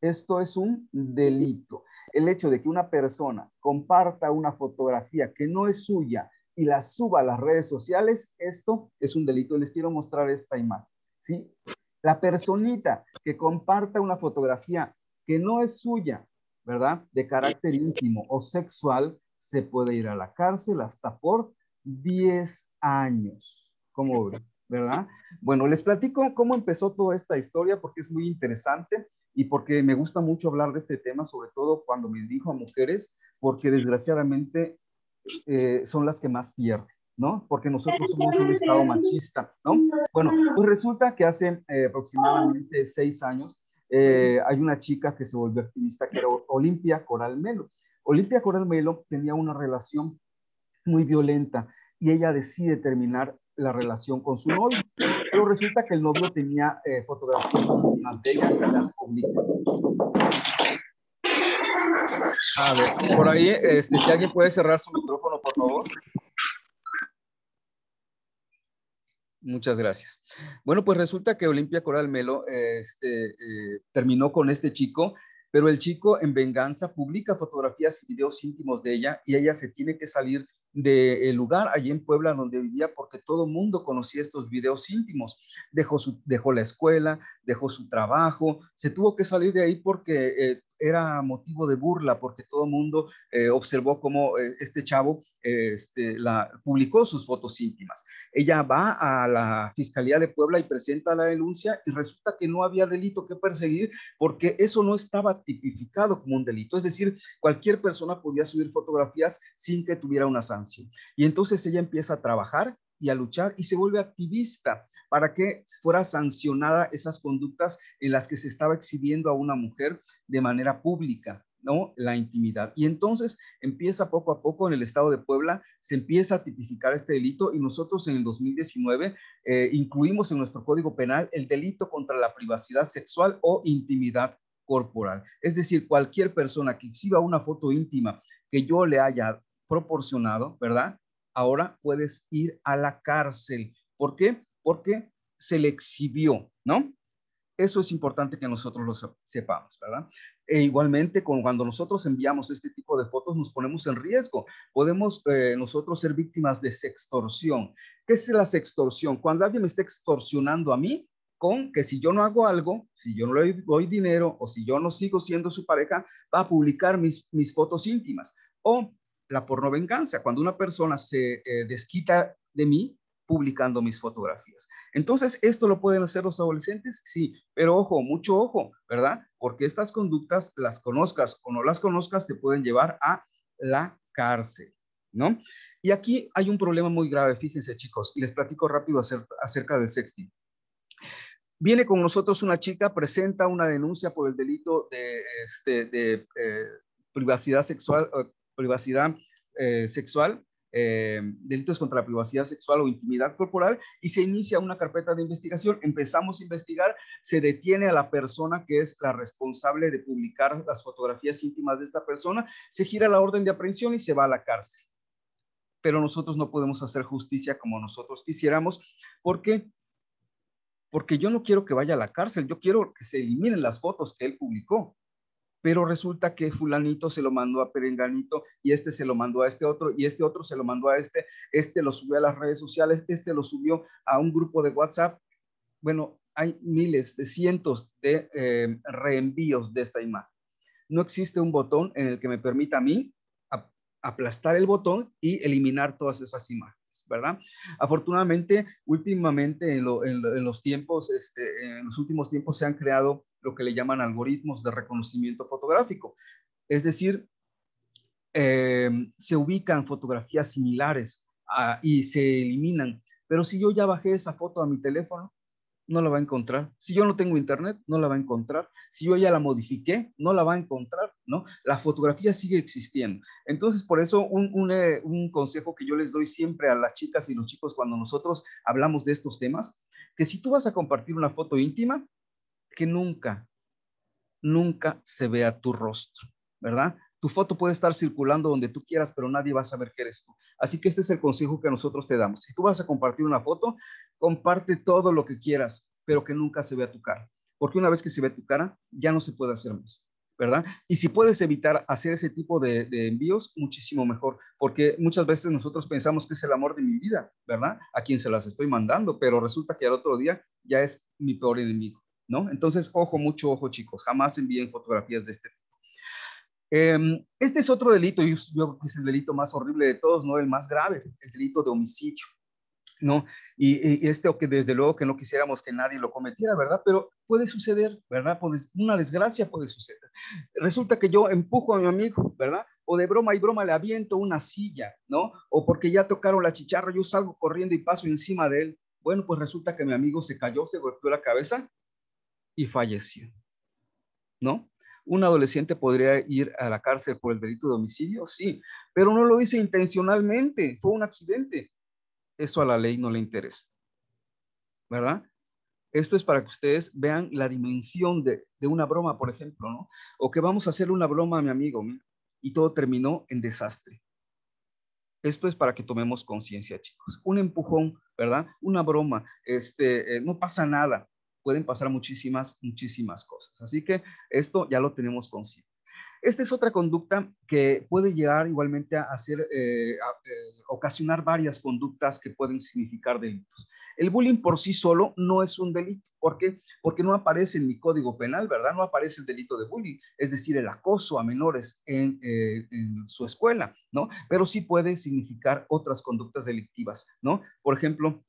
Esto es un delito. El hecho de que una persona comparta una fotografía que no es suya y la suba a las redes sociales, esto es un delito. Les quiero mostrar esta imagen. ¿sí? La personita que comparta una fotografía que no es suya, ¿verdad? De carácter íntimo o sexual, se puede ir a la cárcel hasta por 10 años. ¿Cómo ¿Verdad? Bueno, les platico cómo empezó toda esta historia porque es muy interesante y porque me gusta mucho hablar de este tema, sobre todo cuando me dirijo a mujeres, porque desgraciadamente eh, son las que más pierden. ¿No? Porque nosotros somos un estado machista, ¿no? Bueno, pues resulta que hace eh, aproximadamente seis años eh, hay una chica que se volvió activista que era Olimpia Coral Melo. Olimpia Coral Melo tenía una relación muy violenta y ella decide terminar la relación con su novio, pero resulta que el novio tenía eh, fotografías de ella que las publica. A ver, por ahí, este, si alguien puede cerrar su micrófono, por favor. Muchas gracias. Bueno, pues resulta que Olimpia Coral Melo este, eh, terminó con este chico, pero el chico en venganza publica fotografías y videos íntimos de ella y ella se tiene que salir del lugar allí en Puebla donde vivía porque todo mundo conocía estos videos íntimos. Dejó, su, dejó la escuela, dejó su trabajo, se tuvo que salir de ahí porque eh, era motivo de burla porque todo el mundo eh, observó cómo eh, este chavo este, publicó sus fotos íntimas. Ella va a la Fiscalía de Puebla y presenta la denuncia y resulta que no había delito que perseguir porque eso no estaba tipificado como un delito. Es decir, cualquier persona podía subir fotografías sin que tuviera una sanción. Y entonces ella empieza a trabajar y a luchar y se vuelve activista para que fuera sancionada esas conductas en las que se estaba exhibiendo a una mujer de manera pública. ¿no? La intimidad. Y entonces empieza poco a poco en el estado de Puebla, se empieza a tipificar este delito y nosotros en el 2019 eh, incluimos en nuestro código penal el delito contra la privacidad sexual o intimidad corporal. Es decir, cualquier persona que exhiba una foto íntima que yo le haya proporcionado, ¿verdad? Ahora puedes ir a la cárcel. ¿Por qué? Porque se le exhibió, ¿no? Eso es importante que nosotros lo sepamos, ¿verdad? E igualmente, cuando nosotros enviamos este tipo de fotos, nos ponemos en riesgo. Podemos eh, nosotros ser víctimas de sextorsión. ¿Qué es la sextorsión? Cuando alguien me está extorsionando a mí con que si yo no hago algo, si yo no le doy dinero o si yo no sigo siendo su pareja, va a publicar mis, fotos íntimas. O la pornovenganza, cuando una persona se eh, desquita de mí publicando mis fotografías. Entonces, ¿esto lo pueden hacer los adolescentes? Sí, pero ojo, mucho ojo, ¿verdad? Porque estas conductas, las conozcas o no las conozcas, te pueden llevar a la cárcel, ¿no? Y aquí hay un problema muy grave, fíjense chicos, y les platico rápido acerca del sexting. Viene con nosotros una chica, presenta una denuncia por el delito de, este, eh, privacidad sexual, privacidad eh, sexual eh, delitos contra la privacidad sexual o intimidad corporal y se inicia una carpeta de investigación. Empezamos a investigar, se detiene a la persona que es la responsable de publicar las fotografías íntimas de esta persona, se gira la orden de aprehensión y se va a la cárcel. Pero nosotros no podemos hacer justicia como nosotros quisiéramos. ¿Por qué? Porque yo no quiero que vaya a la cárcel, yo quiero que se eliminen las fotos que él publicó pero resulta que fulanito se lo mandó a perenganito y este se lo mandó a este otro y este otro se lo mandó a este, este lo subió a las redes sociales, este lo subió a un grupo de WhatsApp. Bueno, hay miles de cientos de eh, reenvíos de esta imagen. No existe un botón en el que me permita a mí aplastar el botón y eliminar todas esas imágenes. ¿verdad? Afortunadamente, últimamente en, los tiempos, este, en los últimos tiempos se han creado lo que le llaman algoritmos de reconocimiento fotográfico. Es decir, eh, se ubican fotografías similares ah, y se eliminan. Pero si yo ya bajé esa foto a mi teléfono, no la va a encontrar. Si yo no tengo internet, no la va a encontrar. Si yo ya la modifiqué, no la va a encontrar, ¿no? La fotografía sigue existiendo. Entonces, por eso, un, un, eh, un, consejo que yo les doy siempre a las chicas y los chicos cuando nosotros hablamos de estos temas, que si tú vas a compartir una foto íntima, que nunca, nunca se vea tu rostro, ¿verdad? Tu foto puede estar circulando donde tú quieras, pero nadie va a saber que eres tú. Así que este es el consejo que nosotros te damos. Si tú vas a compartir una foto, comparte todo lo que quieras, pero que nunca se vea tu cara, porque una vez que se ve tu cara, ya no se puede hacer más. ¿verdad? Y si puedes evitar hacer ese tipo de, de, envíos, muchísimo mejor, porque muchas veces nosotros pensamos que es el amor de mi vida, ¿verdad? A quien se las estoy mandando, pero resulta que al otro día ya es mi peor enemigo, ¿no? Entonces, ojo, mucho ojo, chicos, jamás envíen fotografías de este tipo. Eh, este es otro delito, y yo creo que es el delito más horrible de todos, ¿no? El más grave, el delito de homicidio. ¿no? Y, y, este, que desde luego que no quisiéramos que nadie lo cometiera, ¿verdad? Pero puede suceder, ¿verdad? una desgracia puede suceder. Resulta que yo empujo a mi amigo, ¿verdad? O de broma y broma le aviento una silla, ¿no? O porque ya tocaron la chicharra, yo salgo corriendo y paso encima de él. Bueno, pues resulta que mi amigo se cayó, se golpeó la cabeza y falleció, ¿no? ¿Un adolescente podría ir a la cárcel por el delito de homicidio? Sí, pero no lo hice intencionalmente, fue un accidente eso a la ley no le interesa. ¿Verdad? Esto es para que ustedes vean la dimensión de, una broma, por ejemplo, ¿no? O que vamos a hacer una broma a mi amigo, y todo terminó en desastre. Esto es para que tomemos conciencia, chicos. Un empujón, ¿verdad? Una broma, este, eh, no pasa nada. Pueden pasar muchísimas, muchísimas cosas. Así que esto ya lo tenemos consciente. Esta es otra conducta que puede llegar igualmente a hacer, eh, eh, ocasionar varias conductas que pueden significar delitos. El bullying por sí solo no es un delito. ¿Por qué? Porque no aparece en mi código penal, ¿verdad? No aparece el delito de bullying, es decir, el acoso a menores en, eh, en su escuela, ¿no? Pero sí puede significar otras conductas delictivas, ¿no? Por ejemplo,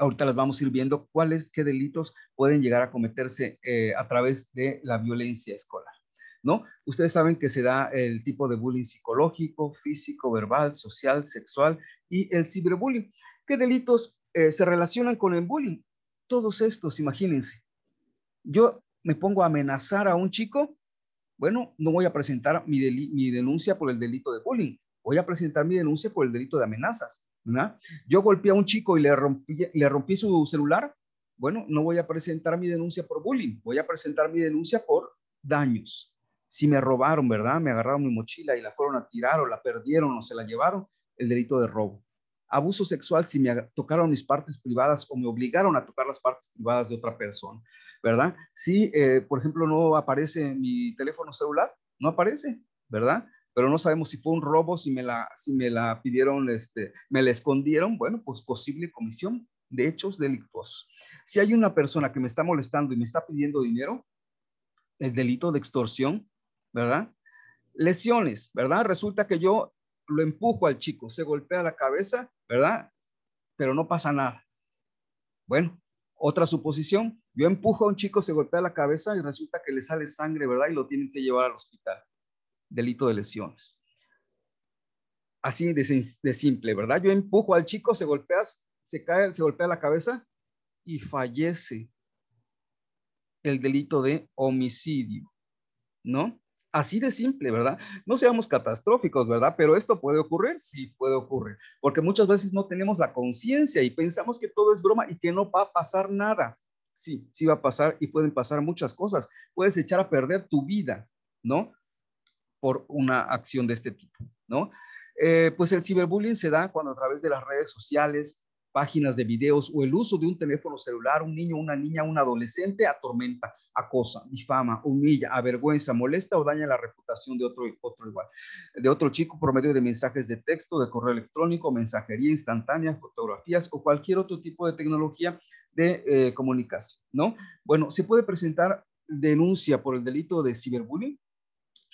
ahorita las vamos a ir viendo cuáles, qué delitos pueden llegar a cometerse a través de la violencia escolar. ¿no? Ustedes saben que se da el tipo de bullying psicológico, físico, verbal, social, sexual y el ciberbullying. ¿Qué delitos eh, se relacionan con el bullying? Todos estos, imagínense. Yo me pongo a amenazar a un chico, bueno, no voy a presentar mi denuncia por el delito de bullying, voy a presentar mi denuncia por el delito de amenazas. ¿No? Yo golpeé a un chico y le rompí, le rompí su celular, bueno, no voy a presentar mi denuncia por bullying, voy a presentar mi denuncia por daños. Si me robaron, ¿verdad? Me agarraron mi mochila y la fueron a tirar o la perdieron o se la llevaron, el delito de robo. Abuso sexual si me tocaron mis partes privadas o me obligaron a tocar las partes privadas de otra persona, ¿verdad? Si, eh, por ejemplo, no aparece mi teléfono celular, no aparece, ¿verdad? Pero no sabemos si fue un robo, si me la, si me la pidieron, este, me la escondieron, bueno, pues posible comisión de hechos delictuosos. Si hay una persona que me está molestando y me está pidiendo dinero, el delito de extorsión ¿verdad? Lesiones, ¿verdad? Resulta que yo lo empujo al chico, se golpea la cabeza, ¿verdad? Pero no pasa nada. Bueno, otra suposición, yo empujo a un chico, se golpea la cabeza y resulta que le sale sangre, ¿verdad? Y lo tienen que llevar al hospital. Delito de lesiones. Así de, simple, ¿verdad? Yo empujo al chico, se golpea, se cae, se golpea la cabeza y fallece. El delito de homicidio, ¿no? Así de simple, ¿verdad? No seamos catastróficos, ¿verdad? Pero esto puede ocurrir, sí puede ocurrir, porque muchas veces no tenemos la conciencia y pensamos que todo es broma y que no va a pasar nada. Sí, sí va a pasar y pueden pasar muchas cosas. Puedes echar a perder tu vida, ¿no? Por una acción de este tipo, ¿no? Eh, pues el ciberbullying se da cuando a través de las redes sociales, páginas de videos o el uso de un teléfono celular, un niño, una niña, un adolescente atormenta, acosa, difama, humilla, avergüenza, molesta o daña la reputación de otro, otro igual, de otro chico por medio de mensajes de texto, de correo electrónico, mensajería instantánea, fotografías o cualquier otro tipo de tecnología de eh, comunicación, ¿no? Bueno, se puede presentar denuncia por el delito de ciberbullying.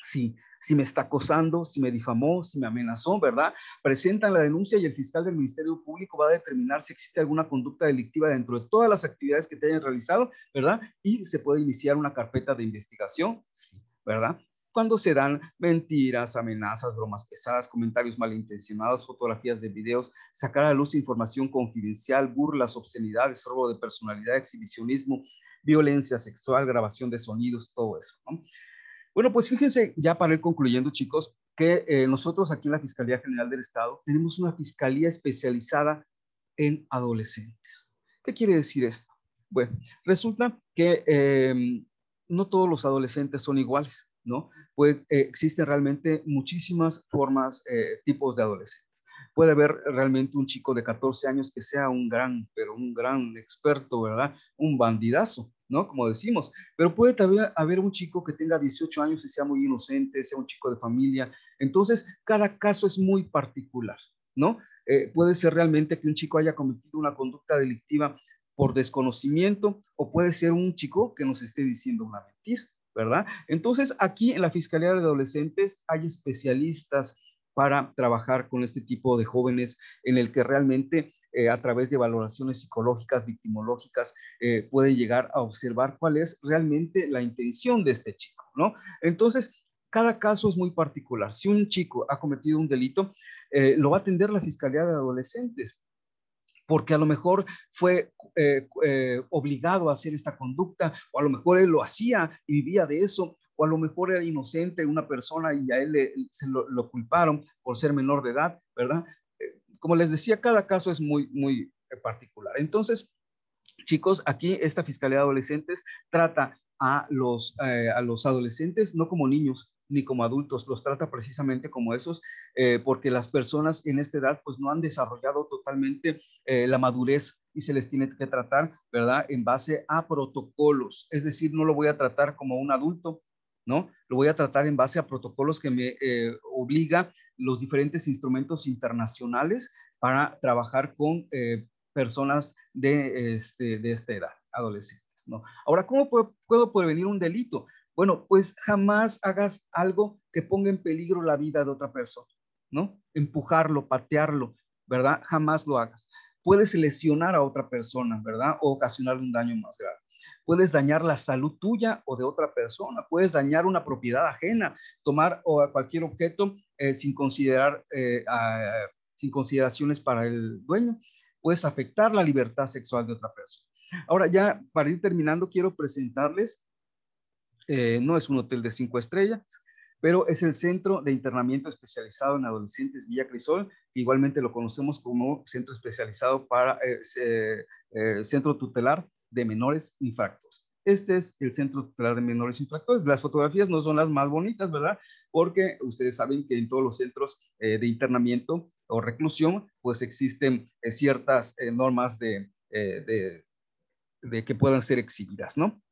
Sí, si me está acosando, si me difamó, si me amenazó, ¿verdad? Presentan la denuncia y el fiscal del Ministerio Público va a determinar si existe alguna conducta delictiva dentro de todas las actividades que te hayan realizado, ¿verdad? Y se puede iniciar una carpeta de investigación, sí, ¿verdad? Cuando se dan mentiras, amenazas, bromas pesadas, comentarios malintencionados, fotografías de videos, sacar a luz información confidencial, burlas, obscenidades, robo de personalidad, exhibicionismo, violencia sexual, grabación de sonidos, todo eso. ¿no? Bueno, pues fíjense, ya para ir concluyendo, chicos, que eh, nosotros aquí en la Fiscalía General del Estado tenemos una fiscalía especializada en adolescentes. ¿Qué quiere decir esto? Bueno, resulta que em, no todos los adolescentes son iguales, ¿no? Pues existen realmente muchísimas formas, eh, tipos de adolescentes. Puede haber realmente un chico de 14 años que sea un gran, pero un gran experto, ¿verdad? Un bandidazo, ¿no? Como decimos, pero puede también haber un chico que tenga 18 años y sea muy inocente, sea un chico de familia. Entonces, cada caso es muy particular, ¿no? Eh, puede ser realmente que un chico haya cometido una conducta delictiva por desconocimiento o puede ser un chico que nos esté diciendo una mentira, ¿verdad? Entonces, aquí en la Fiscalía de Adolescentes hay especialistas para trabajar con este tipo de jóvenes en el que realmente eh, a través de valoraciones psicológicas, victimológicas, eh, puede llegar a observar cuál es realmente la intención de este chico, ¿no? Entonces, cada caso es muy particular. Si un chico ha cometido un delito, eh, lo va a atender la Fiscalía de Adolescentes, porque a lo mejor fue obligado a hacer esta conducta, o a lo mejor él lo hacía y vivía de eso, o a lo mejor era inocente una persona y a él se lo, culparon por ser menor de edad, ¿verdad? Eh, como les decía, cada caso es muy, muy eh, particular. Entonces, chicos, aquí esta Fiscalía de Adolescentes trata a los, eh, a los adolescentes no como niños, ni como adultos, los trata precisamente como esos, porque las personas en esta edad pues no han desarrollado totalmente la madurez y se les tiene que tratar, ¿verdad? En base a protocolos, es decir, no lo voy a tratar como un adulto, ¿no? Lo voy a tratar en base a protocolos que me eh, obliga los diferentes instrumentos internacionales para trabajar con eh, personas de, este, de esta edad, adolescentes, ¿no? Ahora, ¿cómo puedo, prevenir un delito? Bueno, pues jamás hagas algo que ponga en peligro la vida de otra persona, ¿no? Empujarlo, patearlo, ¿verdad? Jamás lo hagas. Puedes lesionar a otra persona, ¿verdad? O ocasionar un daño más grave puedes dañar la salud tuya o de otra persona, puedes dañar una propiedad ajena, tomar o cualquier objeto eh, sin considerar, eh, sin consideraciones para el dueño, puedes afectar la libertad sexual de otra persona. Ahora ya, para ir terminando, quiero presentarles, eh, no es un hotel de cinco estrellas, pero es el Centro de Internamiento Especializado en Adolescentes Villa Crisol, que igualmente lo conocemos como Centro Especializado para Centro Tutelar de menores infractores. Este es el Centro Tutelar de Menores Infractores. Las fotografías no son las más bonitas, ¿verdad? Porque ustedes saben que en todos los centros eh, de internamiento o reclusión, pues existen eh, ciertas eh, normas de, de, que puedan ser exhibidas, ¿no?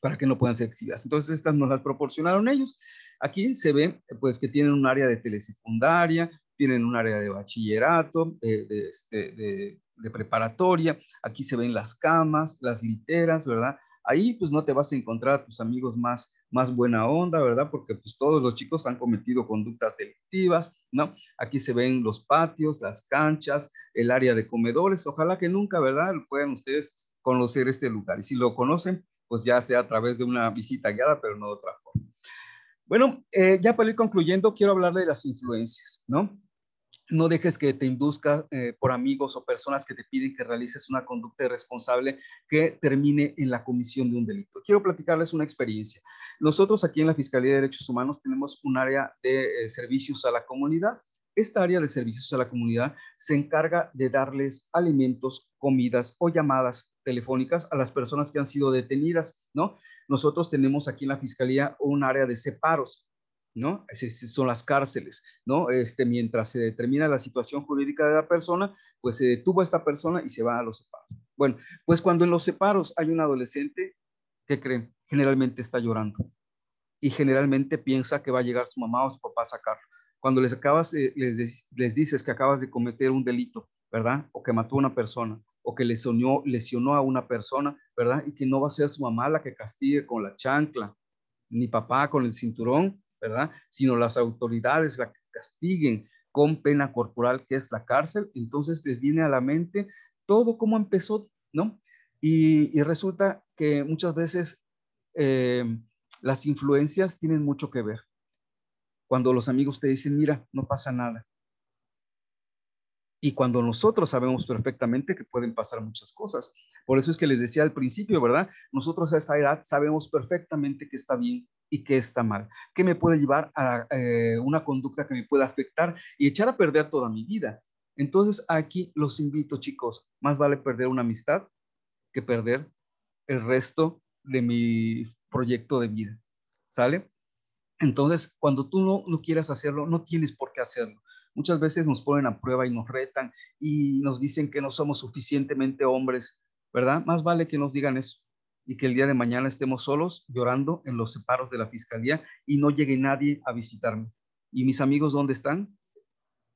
Para que no puedan ser exhibidas. Entonces, estas nos las proporcionaron ellos. Aquí se ve, pues, que tienen un área de telesecundaria, tienen un área de bachillerato, de, de, este, de preparatoria, aquí se ven las camas, las literas, ¿verdad? Ahí pues no te vas a encontrar a tus amigos más, más buena onda, ¿verdad? Porque pues todos los chicos han cometido conductas delictivas, ¿no? Aquí se ven los patios, las canchas, el área de comedores, ojalá que nunca, ¿verdad? Puedan ustedes conocer este lugar. Y si lo conocen, pues ya sea a través de una visita guiada, pero no de otra forma. Bueno, eh, ya para ir concluyendo, quiero hablar de las influencias, ¿no? No dejes que te induzca eh, por amigos o personas que te piden que realices una conducta irresponsable que termine en la comisión de un delito. Quiero platicarles una experiencia. Nosotros aquí en la Fiscalía de Derechos Humanos tenemos un área de eh, servicios a la comunidad. Esta área de servicios a la comunidad se encarga de darles alimentos, comidas o llamadas telefónicas a las personas que han sido detenidas, ¿no? Nosotros tenemos aquí en la Fiscalía un área de separos. ¿No? son las cárceles, ¿no? Este, mientras se determina la situación jurídica de la persona, pues se detuvo a esta persona y se va a los separos. Bueno, pues cuando en los separos hay un adolescente, ¿qué creen? Generalmente está llorando y generalmente piensa que va a llegar su mamá o su papá a sacarlo. Cuando les acabas, les, les dices que acabas de cometer un delito, ¿verdad? O que mató a una persona, o que lesionó, lesionó a una persona, ¿verdad? Y que no va a ser su mamá la que castigue con la chancla, ni papá con el cinturón, ¿verdad? Sino las autoridades la castiguen con pena corporal, que es la cárcel, entonces les viene a la mente todo cómo empezó, ¿no? Y, resulta que muchas veces eh, las influencias tienen mucho que ver. Cuando los amigos te dicen, mira, no pasa nada, y cuando nosotros sabemos perfectamente que pueden pasar muchas cosas. Por eso es que les decía al principio, ¿verdad? Nosotros a esta edad sabemos perfectamente que está bien y que está mal, que me puede llevar a eh, una conducta que me puede afectar y echar a perder toda mi vida. Entonces aquí los invito, chicos, más vale perder una amistad que perder el resto de mi proyecto de vida. ¿Sale? Entonces, cuando tú no, no quieras hacerlo, no tienes por qué hacerlo Muchas veces nos ponen a prueba y nos retan y nos dicen que no somos suficientemente hombres, ¿verdad? Más vale que nos digan eso y que el día de mañana estemos solos llorando en los separos de la fiscalía y no llegue nadie a visitarme. ¿Y mis amigos dónde están?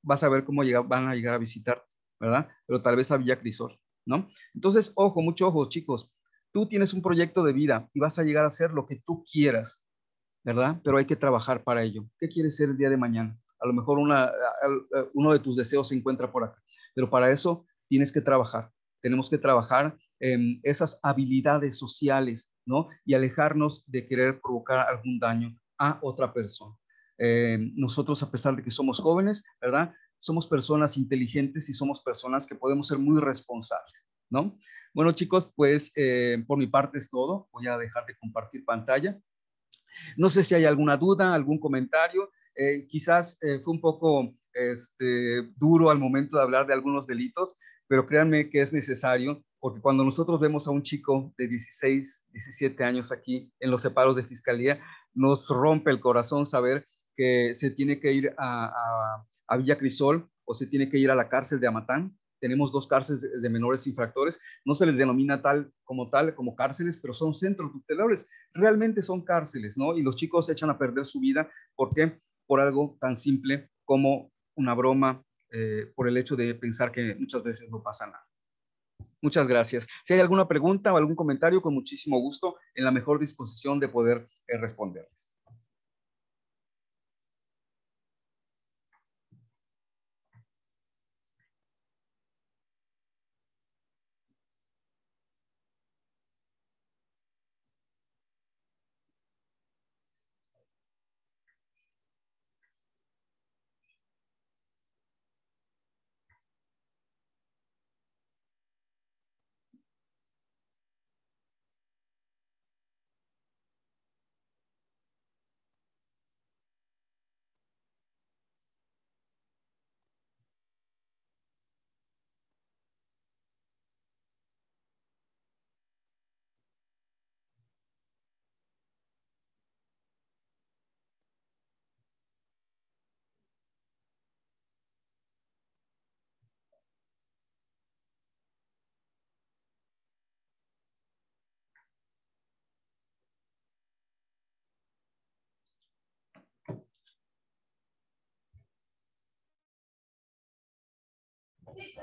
Vas a ver cómo van a llegar a visitar, ¿verdad? Pero tal vez a Villa Crisol, ¿no? Entonces, ojo, mucho ojo, chicos. Tú tienes un proyecto de vida y vas a llegar a hacer lo que tú quieras, ¿verdad? Pero hay que trabajar para ello. ¿Qué quieres ser el día de mañana? A lo mejor una, uno de tus deseos se encuentra por acá, pero para eso tienes que trabajar. Tenemos que trabajar en esas habilidades sociales, ¿no? Y alejarnos de querer provocar algún daño a otra persona. Eh, nosotros, a pesar de que somos jóvenes, ¿verdad? Somos personas inteligentes y somos personas que podemos ser muy responsables, ¿no? Bueno, chicos, pues eh, por mi parte es todo. Voy a dejar de compartir pantalla. No sé si hay alguna duda, algún comentario. Eh, quizás fue un poco este, duro al momento de hablar de algunos delitos, pero créanme que es necesario porque cuando nosotros vemos a un chico de 16, 17 años aquí en los separos de fiscalía, nos rompe el corazón saber que se tiene que ir a, Villa Crisol o se tiene que ir a la cárcel de Amatán. Tenemos dos cárceles de, menores infractores. No se les denomina tal como tal, como cárceles, pero son centros tutelares. Realmente son cárceles, ¿no? Y los chicos echan a perder su vida. ¿Por qué? Por algo tan simple como una broma, eh, por el hecho de pensar que muchas veces no pasa nada. Muchas gracias. Si hay alguna pregunta o algún comentario, con muchísimo gusto, en la mejor disposición de poder eh, responderles.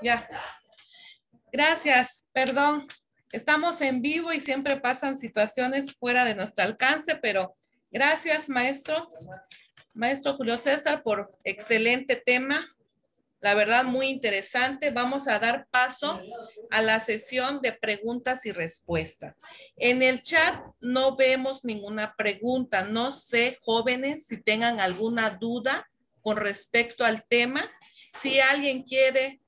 Ya. Gracias, perdón. Estamos en vivo y siempre pasan situaciones fuera de nuestro alcance, pero gracias, maestro. Maestro Julio César, por excelente tema. La verdad, muy interesante. Vamos a dar paso a la sesión de preguntas y respuestas. En el chat no vemos ninguna pregunta. No sé, jóvenes, si tengan alguna duda con respecto al tema. Si alguien quiere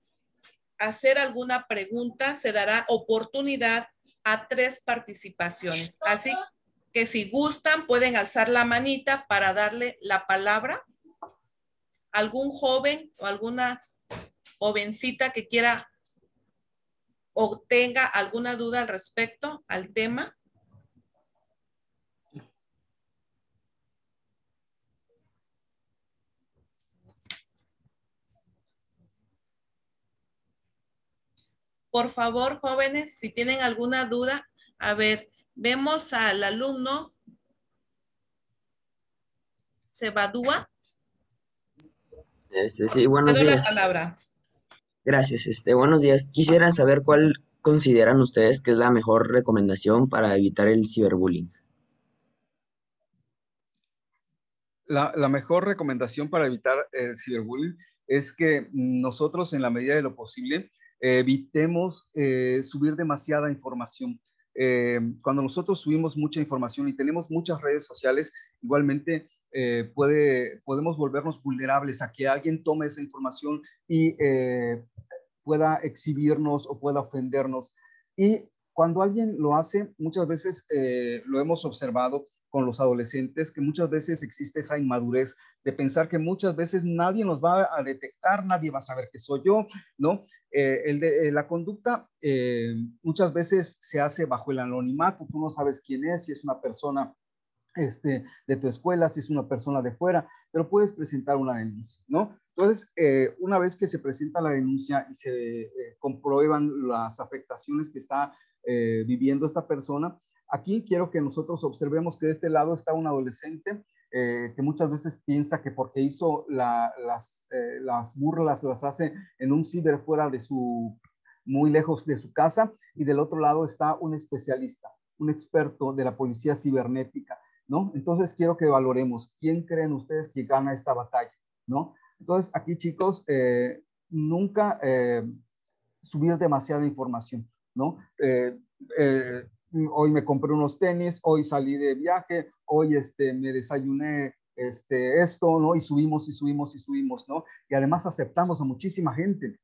hacer alguna pregunta, se dará oportunidad a tres participaciones. Así que si gustan, pueden alzar la manita para darle la palabra. Algún joven o alguna jovencita que quiera o tenga alguna duda al respecto al tema. Por favor, jóvenes, si tienen alguna duda, a ver, vemos al alumno Sebadúa. Este, sí, buenos días. La palabra. Gracias. Este, buenos días. Quisiera saber cuál consideran ustedes que es la mejor recomendación para evitar el ciberbullying. La, la, mejor recomendación para evitar el ciberbullying es que nosotros, en la medida de lo posible, evitemos eh, subir demasiada información. Eh, cuando nosotros subimos mucha información y tenemos muchas redes sociales, igualmente eh, puede, podemos volvernos vulnerables a que alguien tome esa información y pueda exhibirnos o pueda ofendernos. Y cuando alguien lo hace, muchas veces lo hemos observado, con los adolescentes, que muchas veces existe esa inmadurez de pensar que muchas veces nadie nos va a detectar, nadie va a saber que soy yo, ¿no? Eh, el de, eh, la conducta eh, muchas veces se hace bajo el anonimato, tú no sabes quién es, si es una persona este, de tu escuela, si es una persona de fuera, pero puedes presentar una denuncia, ¿no? Entonces, una vez que se presenta la denuncia y se eh, comprueban las afectaciones que está viviendo esta persona, aquí quiero que nosotros observemos que de este lado está un adolescente que muchas veces piensa que porque hizo las, las burlas las hace en un ciber fuera de su, muy lejos de su casa, y del otro lado está un especialista, un experto de la policía cibernética ¿no? Entonces quiero que valoremos quién creen ustedes que gana esta batalla, ¿no? Entonces aquí chicos, eh, nunca eh, subir demasiada información, ¿no? Eh, hoy me compré unos tenis, hoy salí de viaje, hoy este, me desayuné este, esto, ¿no? Y subimos y subimos y subimos, ¿no? Y además aceptamos a muchísima gente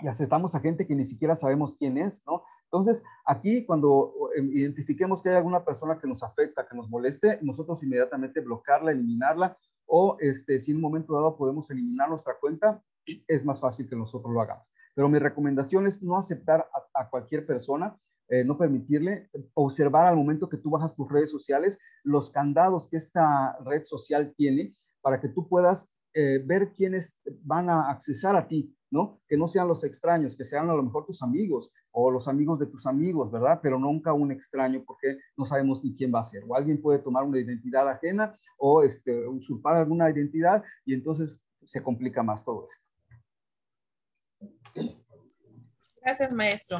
y aceptamos a gente que ni siquiera sabemos quién es, ¿no? Entonces, aquí cuando em, identifiquemos que hay alguna persona que nos afecta, que nos moleste, nosotros inmediatamente bloquearla, eliminarla, o este, si en un momento dado podemos eliminar nuestra cuenta, es más fácil que nosotros lo hagamos. Pero mi recomendación es no aceptar a, cualquier persona, eh, no permitirle, observar al momento que tú bajas tus redes sociales los candados que esta red social tiene para que tú puedas eh, ver quiénes van a accesar a ti, ¿no? Que no sean los extraños, que sean a lo mejor tus amigos o los amigos de tus amigos, ¿verdad? Pero nunca un extraño porque no sabemos ni quién va a ser. O alguien puede tomar una identidad ajena o este, usurpar alguna identidad y entonces se complica más todo esto. Gracias, maestro.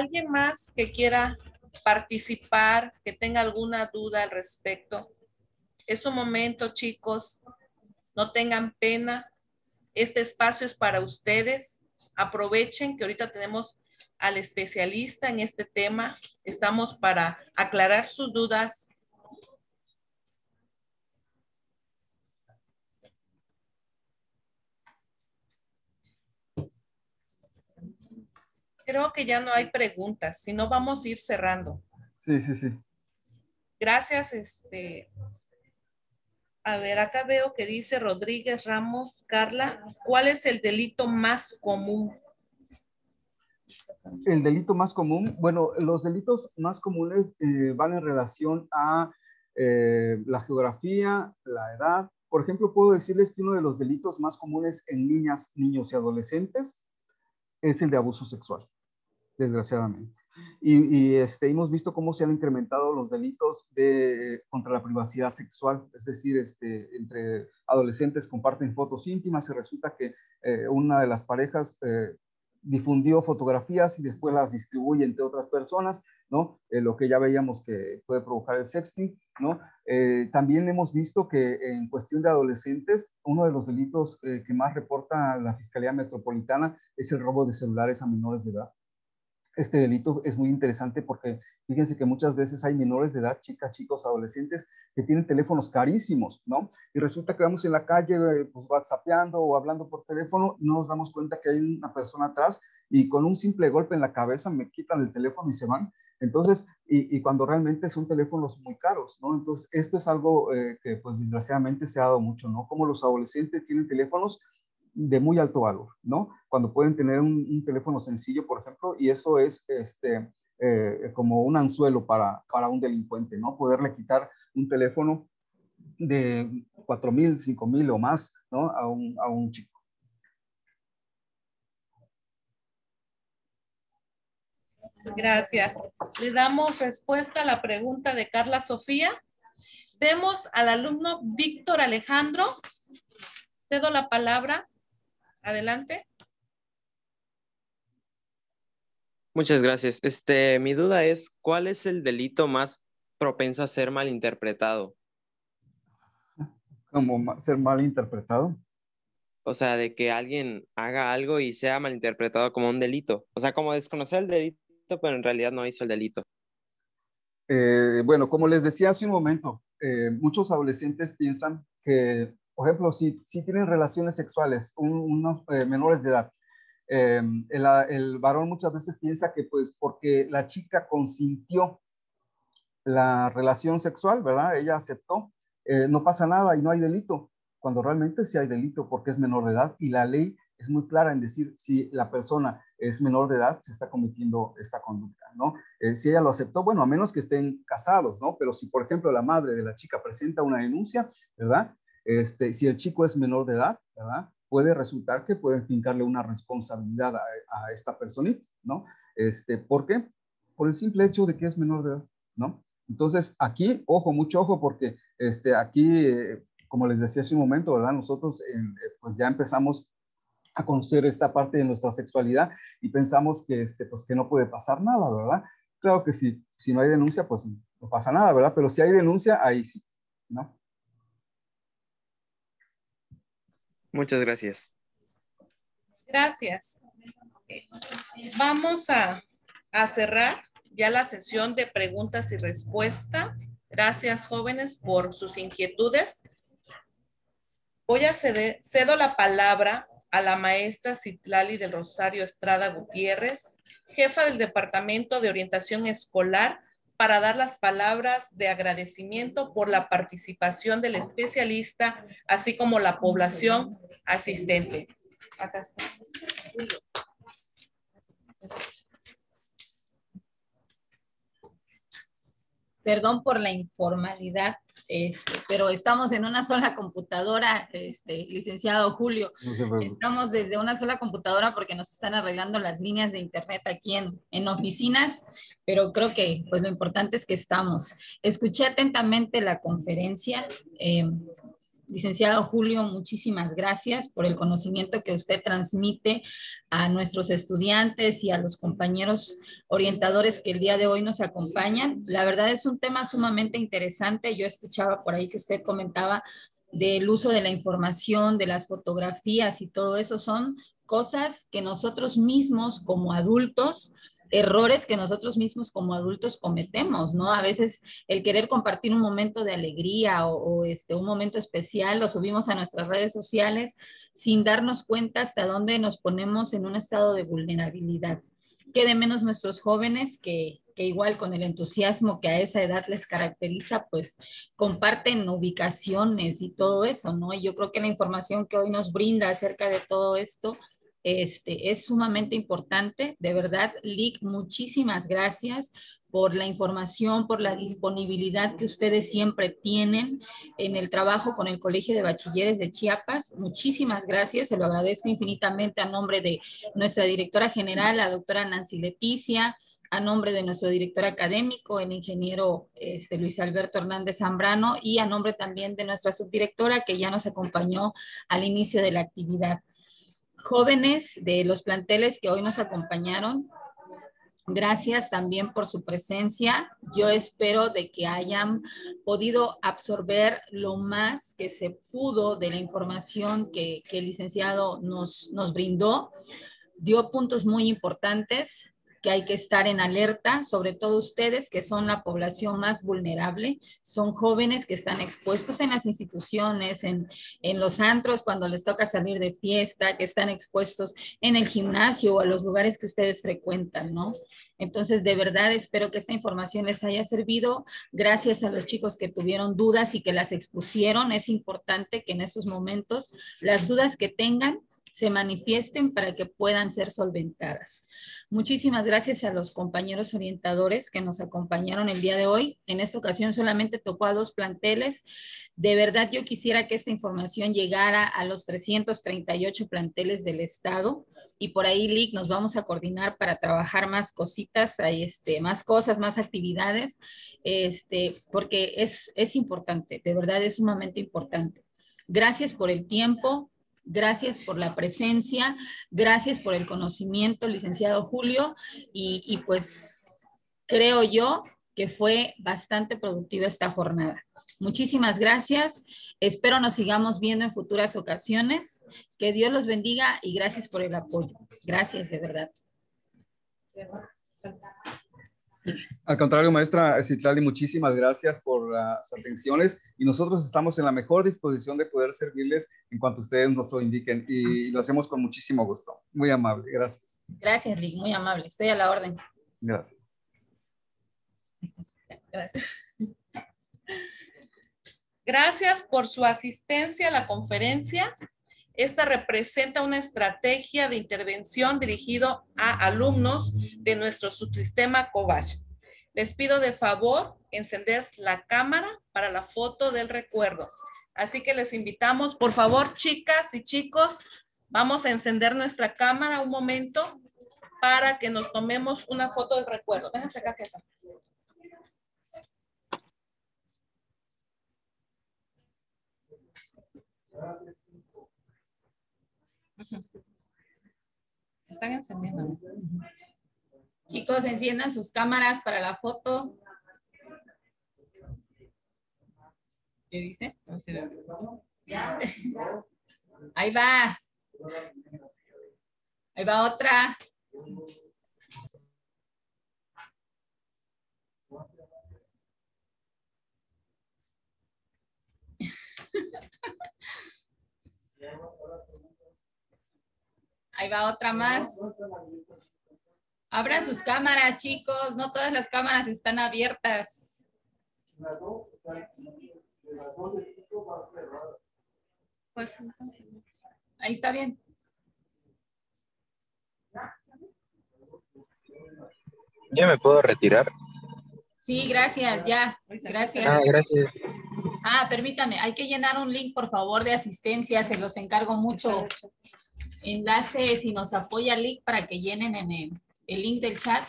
¿Alguien más que quiera participar, que tenga alguna duda al respecto? Es un momento, chicos. No tengan pena. Este espacio es para ustedes. Aprovechen que ahorita tenemos al especialista en este tema. Estamos para aclarar sus dudas. Creo que ya no hay preguntas, si no vamos a ir cerrando. Sí, sí, sí. Gracias, este, a ver, acá veo que dice Rodríguez Ramos, Carla, ¿cuál es el delito más común? El delito más común, bueno, los delitos más comunes eh, van en relación a eh, la geografía, la edad. Por ejemplo, puedo decirles que uno de los delitos más comunes en niñas, niños y adolescentes es el de abuso sexual, desgraciadamente. Y, este, hemos visto cómo se han incrementado los delitos de, contra la privacidad sexual, es decir, este, entre adolescentes comparten fotos íntimas y resulta que eh, una de las parejas eh, difundió fotografías y después las distribuye entre otras personas. Eh, lo que ya veíamos que puede provocar el sexting, ¿no? también hemos visto que en cuestión de adolescentes, uno de los delitos que más reporta la Fiscalía Metropolitana es el robo de celulares a menores de edad este delito es muy interesante porque fíjense que muchas veces hay menores de edad, chicas, chicos, adolescentes, que tienen teléfonos carísimos, ¿no? Y resulta que vamos en la calle, eh, pues whatsappeando o hablando por teléfono y no nos damos cuenta que hay una persona atrás y con un simple golpe en la cabeza me quitan el teléfono y se van. Entonces, y, cuando realmente son teléfonos muy caros, ¿no? Entonces, esto es algo eh, que pues desgraciadamente se ha dado mucho, ¿no? Como los adolescentes tienen teléfonos de muy alto valor, ¿no? Cuando pueden tener un, teléfono sencillo, por ejemplo, y eso es este, eh, como un anzuelo para, para un delincuente, ¿no? Poderle quitar un teléfono de 4 mil, 5 mil o más, ¿no? A un, a un chico. Gracias. Le damos respuesta a la pregunta de Carla Sofía. Vemos al alumno Víctor Alejandro. Cedo la palabra. Adelante. Muchas gracias. Este, mi duda es, ¿cuál es el delito más propenso a ser malinterpretado? ¿Cómo ser malinterpretado? O sea, de que alguien haga algo y sea malinterpretado como un delito. O sea, como desconocer el delito, pero en realidad no hizo el delito. Eh, bueno, como les decía hace un momento, eh, muchos adolescentes piensan que por ejemplo, si, si tienen relaciones sexuales, unos eh, menores de edad, em, el, varón muchas veces piensa que pues porque la chica consintió la relación sexual, ¿verdad? Ella aceptó, eh, no pasa nada y no hay delito, cuando realmente sí hay delito porque es menor de edad y la ley es muy clara en decir si la persona es menor de edad, se está cometiendo esta conducta, ¿no? Eh, si ella lo aceptó, bueno, a menos que estén casados, ¿no? Pero si, por ejemplo, la madre de la chica presenta una denuncia, ¿verdad? Este, si el chico es menor de edad. Puede resultar que pueden fincarle una responsabilidad a, esta personita, ¿no? Este, ¿Por qué? Por el simple hecho de que es menor de edad, ¿no? Entonces, aquí, ojo, mucho ojo, porque este, aquí, como les decía hace un momento, ¿verdad? Nosotros eh, pues ya empezamos a conocer esta parte de nuestra sexualidad y pensamos que, este, pues, que no puede pasar nada, ¿verdad? Claro que si, si no hay denuncia, pues no pasa nada, ¿verdad? Pero si hay denuncia, ahí sí, ¿no? Muchas gracias. Gracias. Vamos a, cerrar ya la sesión de preguntas y respuesta. Gracias, jóvenes, por sus inquietudes. Voy a ceder, cedo la palabra a la maestra Citlali del Rosario Estrada Gutiérrez, jefa del Departamento de Orientación Escolar, para dar las palabras de agradecimiento por la participación del especialista, así como la población asistente. Acá está. Perdón por la informalidad, este, pero estamos en una sola computadora, este, licenciado Julio. estamos desde una sola computadora porque nos están arreglando las líneas de internet aquí en, en oficinas, pero creo que pues lo importante es que estamos. Escuché atentamente la conferencia. Eh, Licenciado Julio, muchísimas gracias por el conocimiento que usted transmite a nuestros estudiantes y a los compañeros orientadores que el día de hoy nos acompañan. La verdad es un tema sumamente interesante. Yo escuchaba por ahí que usted comentaba del uso de la información, de las fotografías y todo eso son cosas que nosotros mismos como adultos errores que nosotros mismos como adultos cometemos, ¿no? A veces el querer compartir un momento de alegría o, este, un momento especial lo subimos a nuestras redes sociales sin darnos cuenta hasta dónde nos ponemos en un estado de vulnerabilidad. Que de menos nuestros jóvenes que, que igual con el entusiasmo que a esa edad les caracteriza, pues comparten ubicaciones y todo eso, ¿no? Y yo creo que la información que hoy nos brinda acerca de todo esto este, es sumamente importante. De verdad, Lick, muchísimas gracias por la información, por la disponibilidad que ustedes siempre tienen en el trabajo con el Colegio de Bachilleres de Chiapas. Muchísimas gracias, se lo agradezco infinitamente a nombre de nuestra directora general, la doctora Nancy Leticia, a nombre de nuestro director académico, el ingeniero este, Luis Alberto Hernández Zambrano, y a nombre también de nuestra subdirectora que ya nos acompañó al inicio de la actividad jóvenes de los planteles que hoy nos acompañaron. Gracias también por su presencia. Yo espero de que hayan podido absorber lo más que se pudo de la información que, el licenciado nos, nos brindó. Dio puntos muy importantes que hay que estar en alerta, sobre todo ustedes que son la población más vulnerable, son jóvenes que están expuestos en las instituciones, en, en los antros cuando les toca salir de fiesta, que están expuestos en el gimnasio o a los lugares que ustedes frecuentan, ¿no? Entonces, de verdad, espero que esta información les haya servido. Gracias a los chicos que tuvieron dudas y que las expusieron. Es importante que en estos momentos las dudas que tengan se manifiesten para que puedan ser solventadas. Muchísimas gracias a los compañeros orientadores que nos acompañaron el día de hoy. En esta ocasión solamente tocó a dos planteles. De verdad yo quisiera que esta información llegara a los 338 planteles del estado y por ahí, Lick, nos vamos a coordinar para trabajar más cositas, este, más cosas, más actividades, este, porque es, es importante, de verdad es sumamente importante. Gracias por el tiempo, Gracias por la presencia, gracias por el conocimiento, licenciado Julio, y, pues creo yo que fue bastante productiva esta jornada. Muchísimas gracias. Espero nos sigamos viendo en futuras ocasiones. Que Dios los bendiga y gracias por el apoyo. Gracias, de verdad. Al contrario, maestra Citlali, muchísimas gracias por las atenciones y nosotros estamos en la mejor disposición de poder servirles en cuanto ustedes nos lo indiquen y lo hacemos con muchísimo gusto. Muy amable, gracias. Gracias, Lick, muy amable. Estoy a la orden. Gracias. Gracias. Gracias por su asistencia a la conferencia. Esta representa una estrategia de intervención dirigido a alumnos de nuestro subsistema COVASH. Les pido de favor encender la cámara para la foto del recuerdo. Así que les invitamos, por favor, chicas y chicos, vamos a encender nuestra cámara un momento para que nos tomemos una foto del recuerdo. Déjense acá, jefa. Están encendiendo. Chicos, enciendan sus cámaras para la foto. ¿Qué dice? Ahí va. Ahí va otra. Ahí va otra más. Abran sus cámaras, chicos. No todas las cámaras están abiertas. Pues, ahí está bien. ¿Ya me puedo retirar? Sí, gracias, ya. Gracias. Ah, gracias. Ah, permítame, hay que llenar un link, por favor, de asistencia, se los encargo mucho. Enlace, si nos apoya el link para que llenen en el, el link del chat.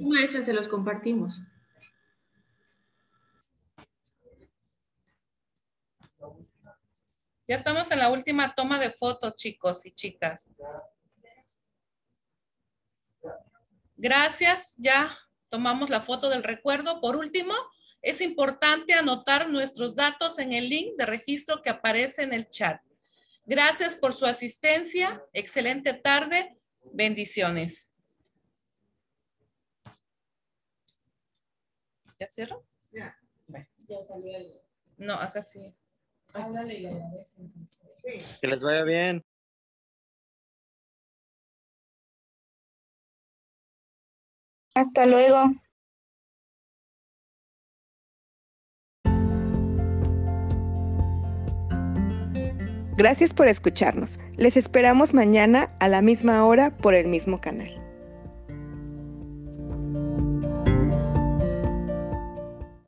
Maestra, se los compartimos. Ya estamos en la última toma de fotos, chicos y chicas. Gracias, ya tomamos la foto del recuerdo. Por último, es importante anotar nuestros datos en el link de registro que aparece en el chat. Gracias por su asistencia. Excelente tarde. Bendiciones. ¿Ya cierro? Ya. Ya salió el... No, acá sí. Háblale y le Sí. Que les vaya bien. Hasta luego. Gracias por escucharnos. Les esperamos mañana a la misma hora por el mismo canal.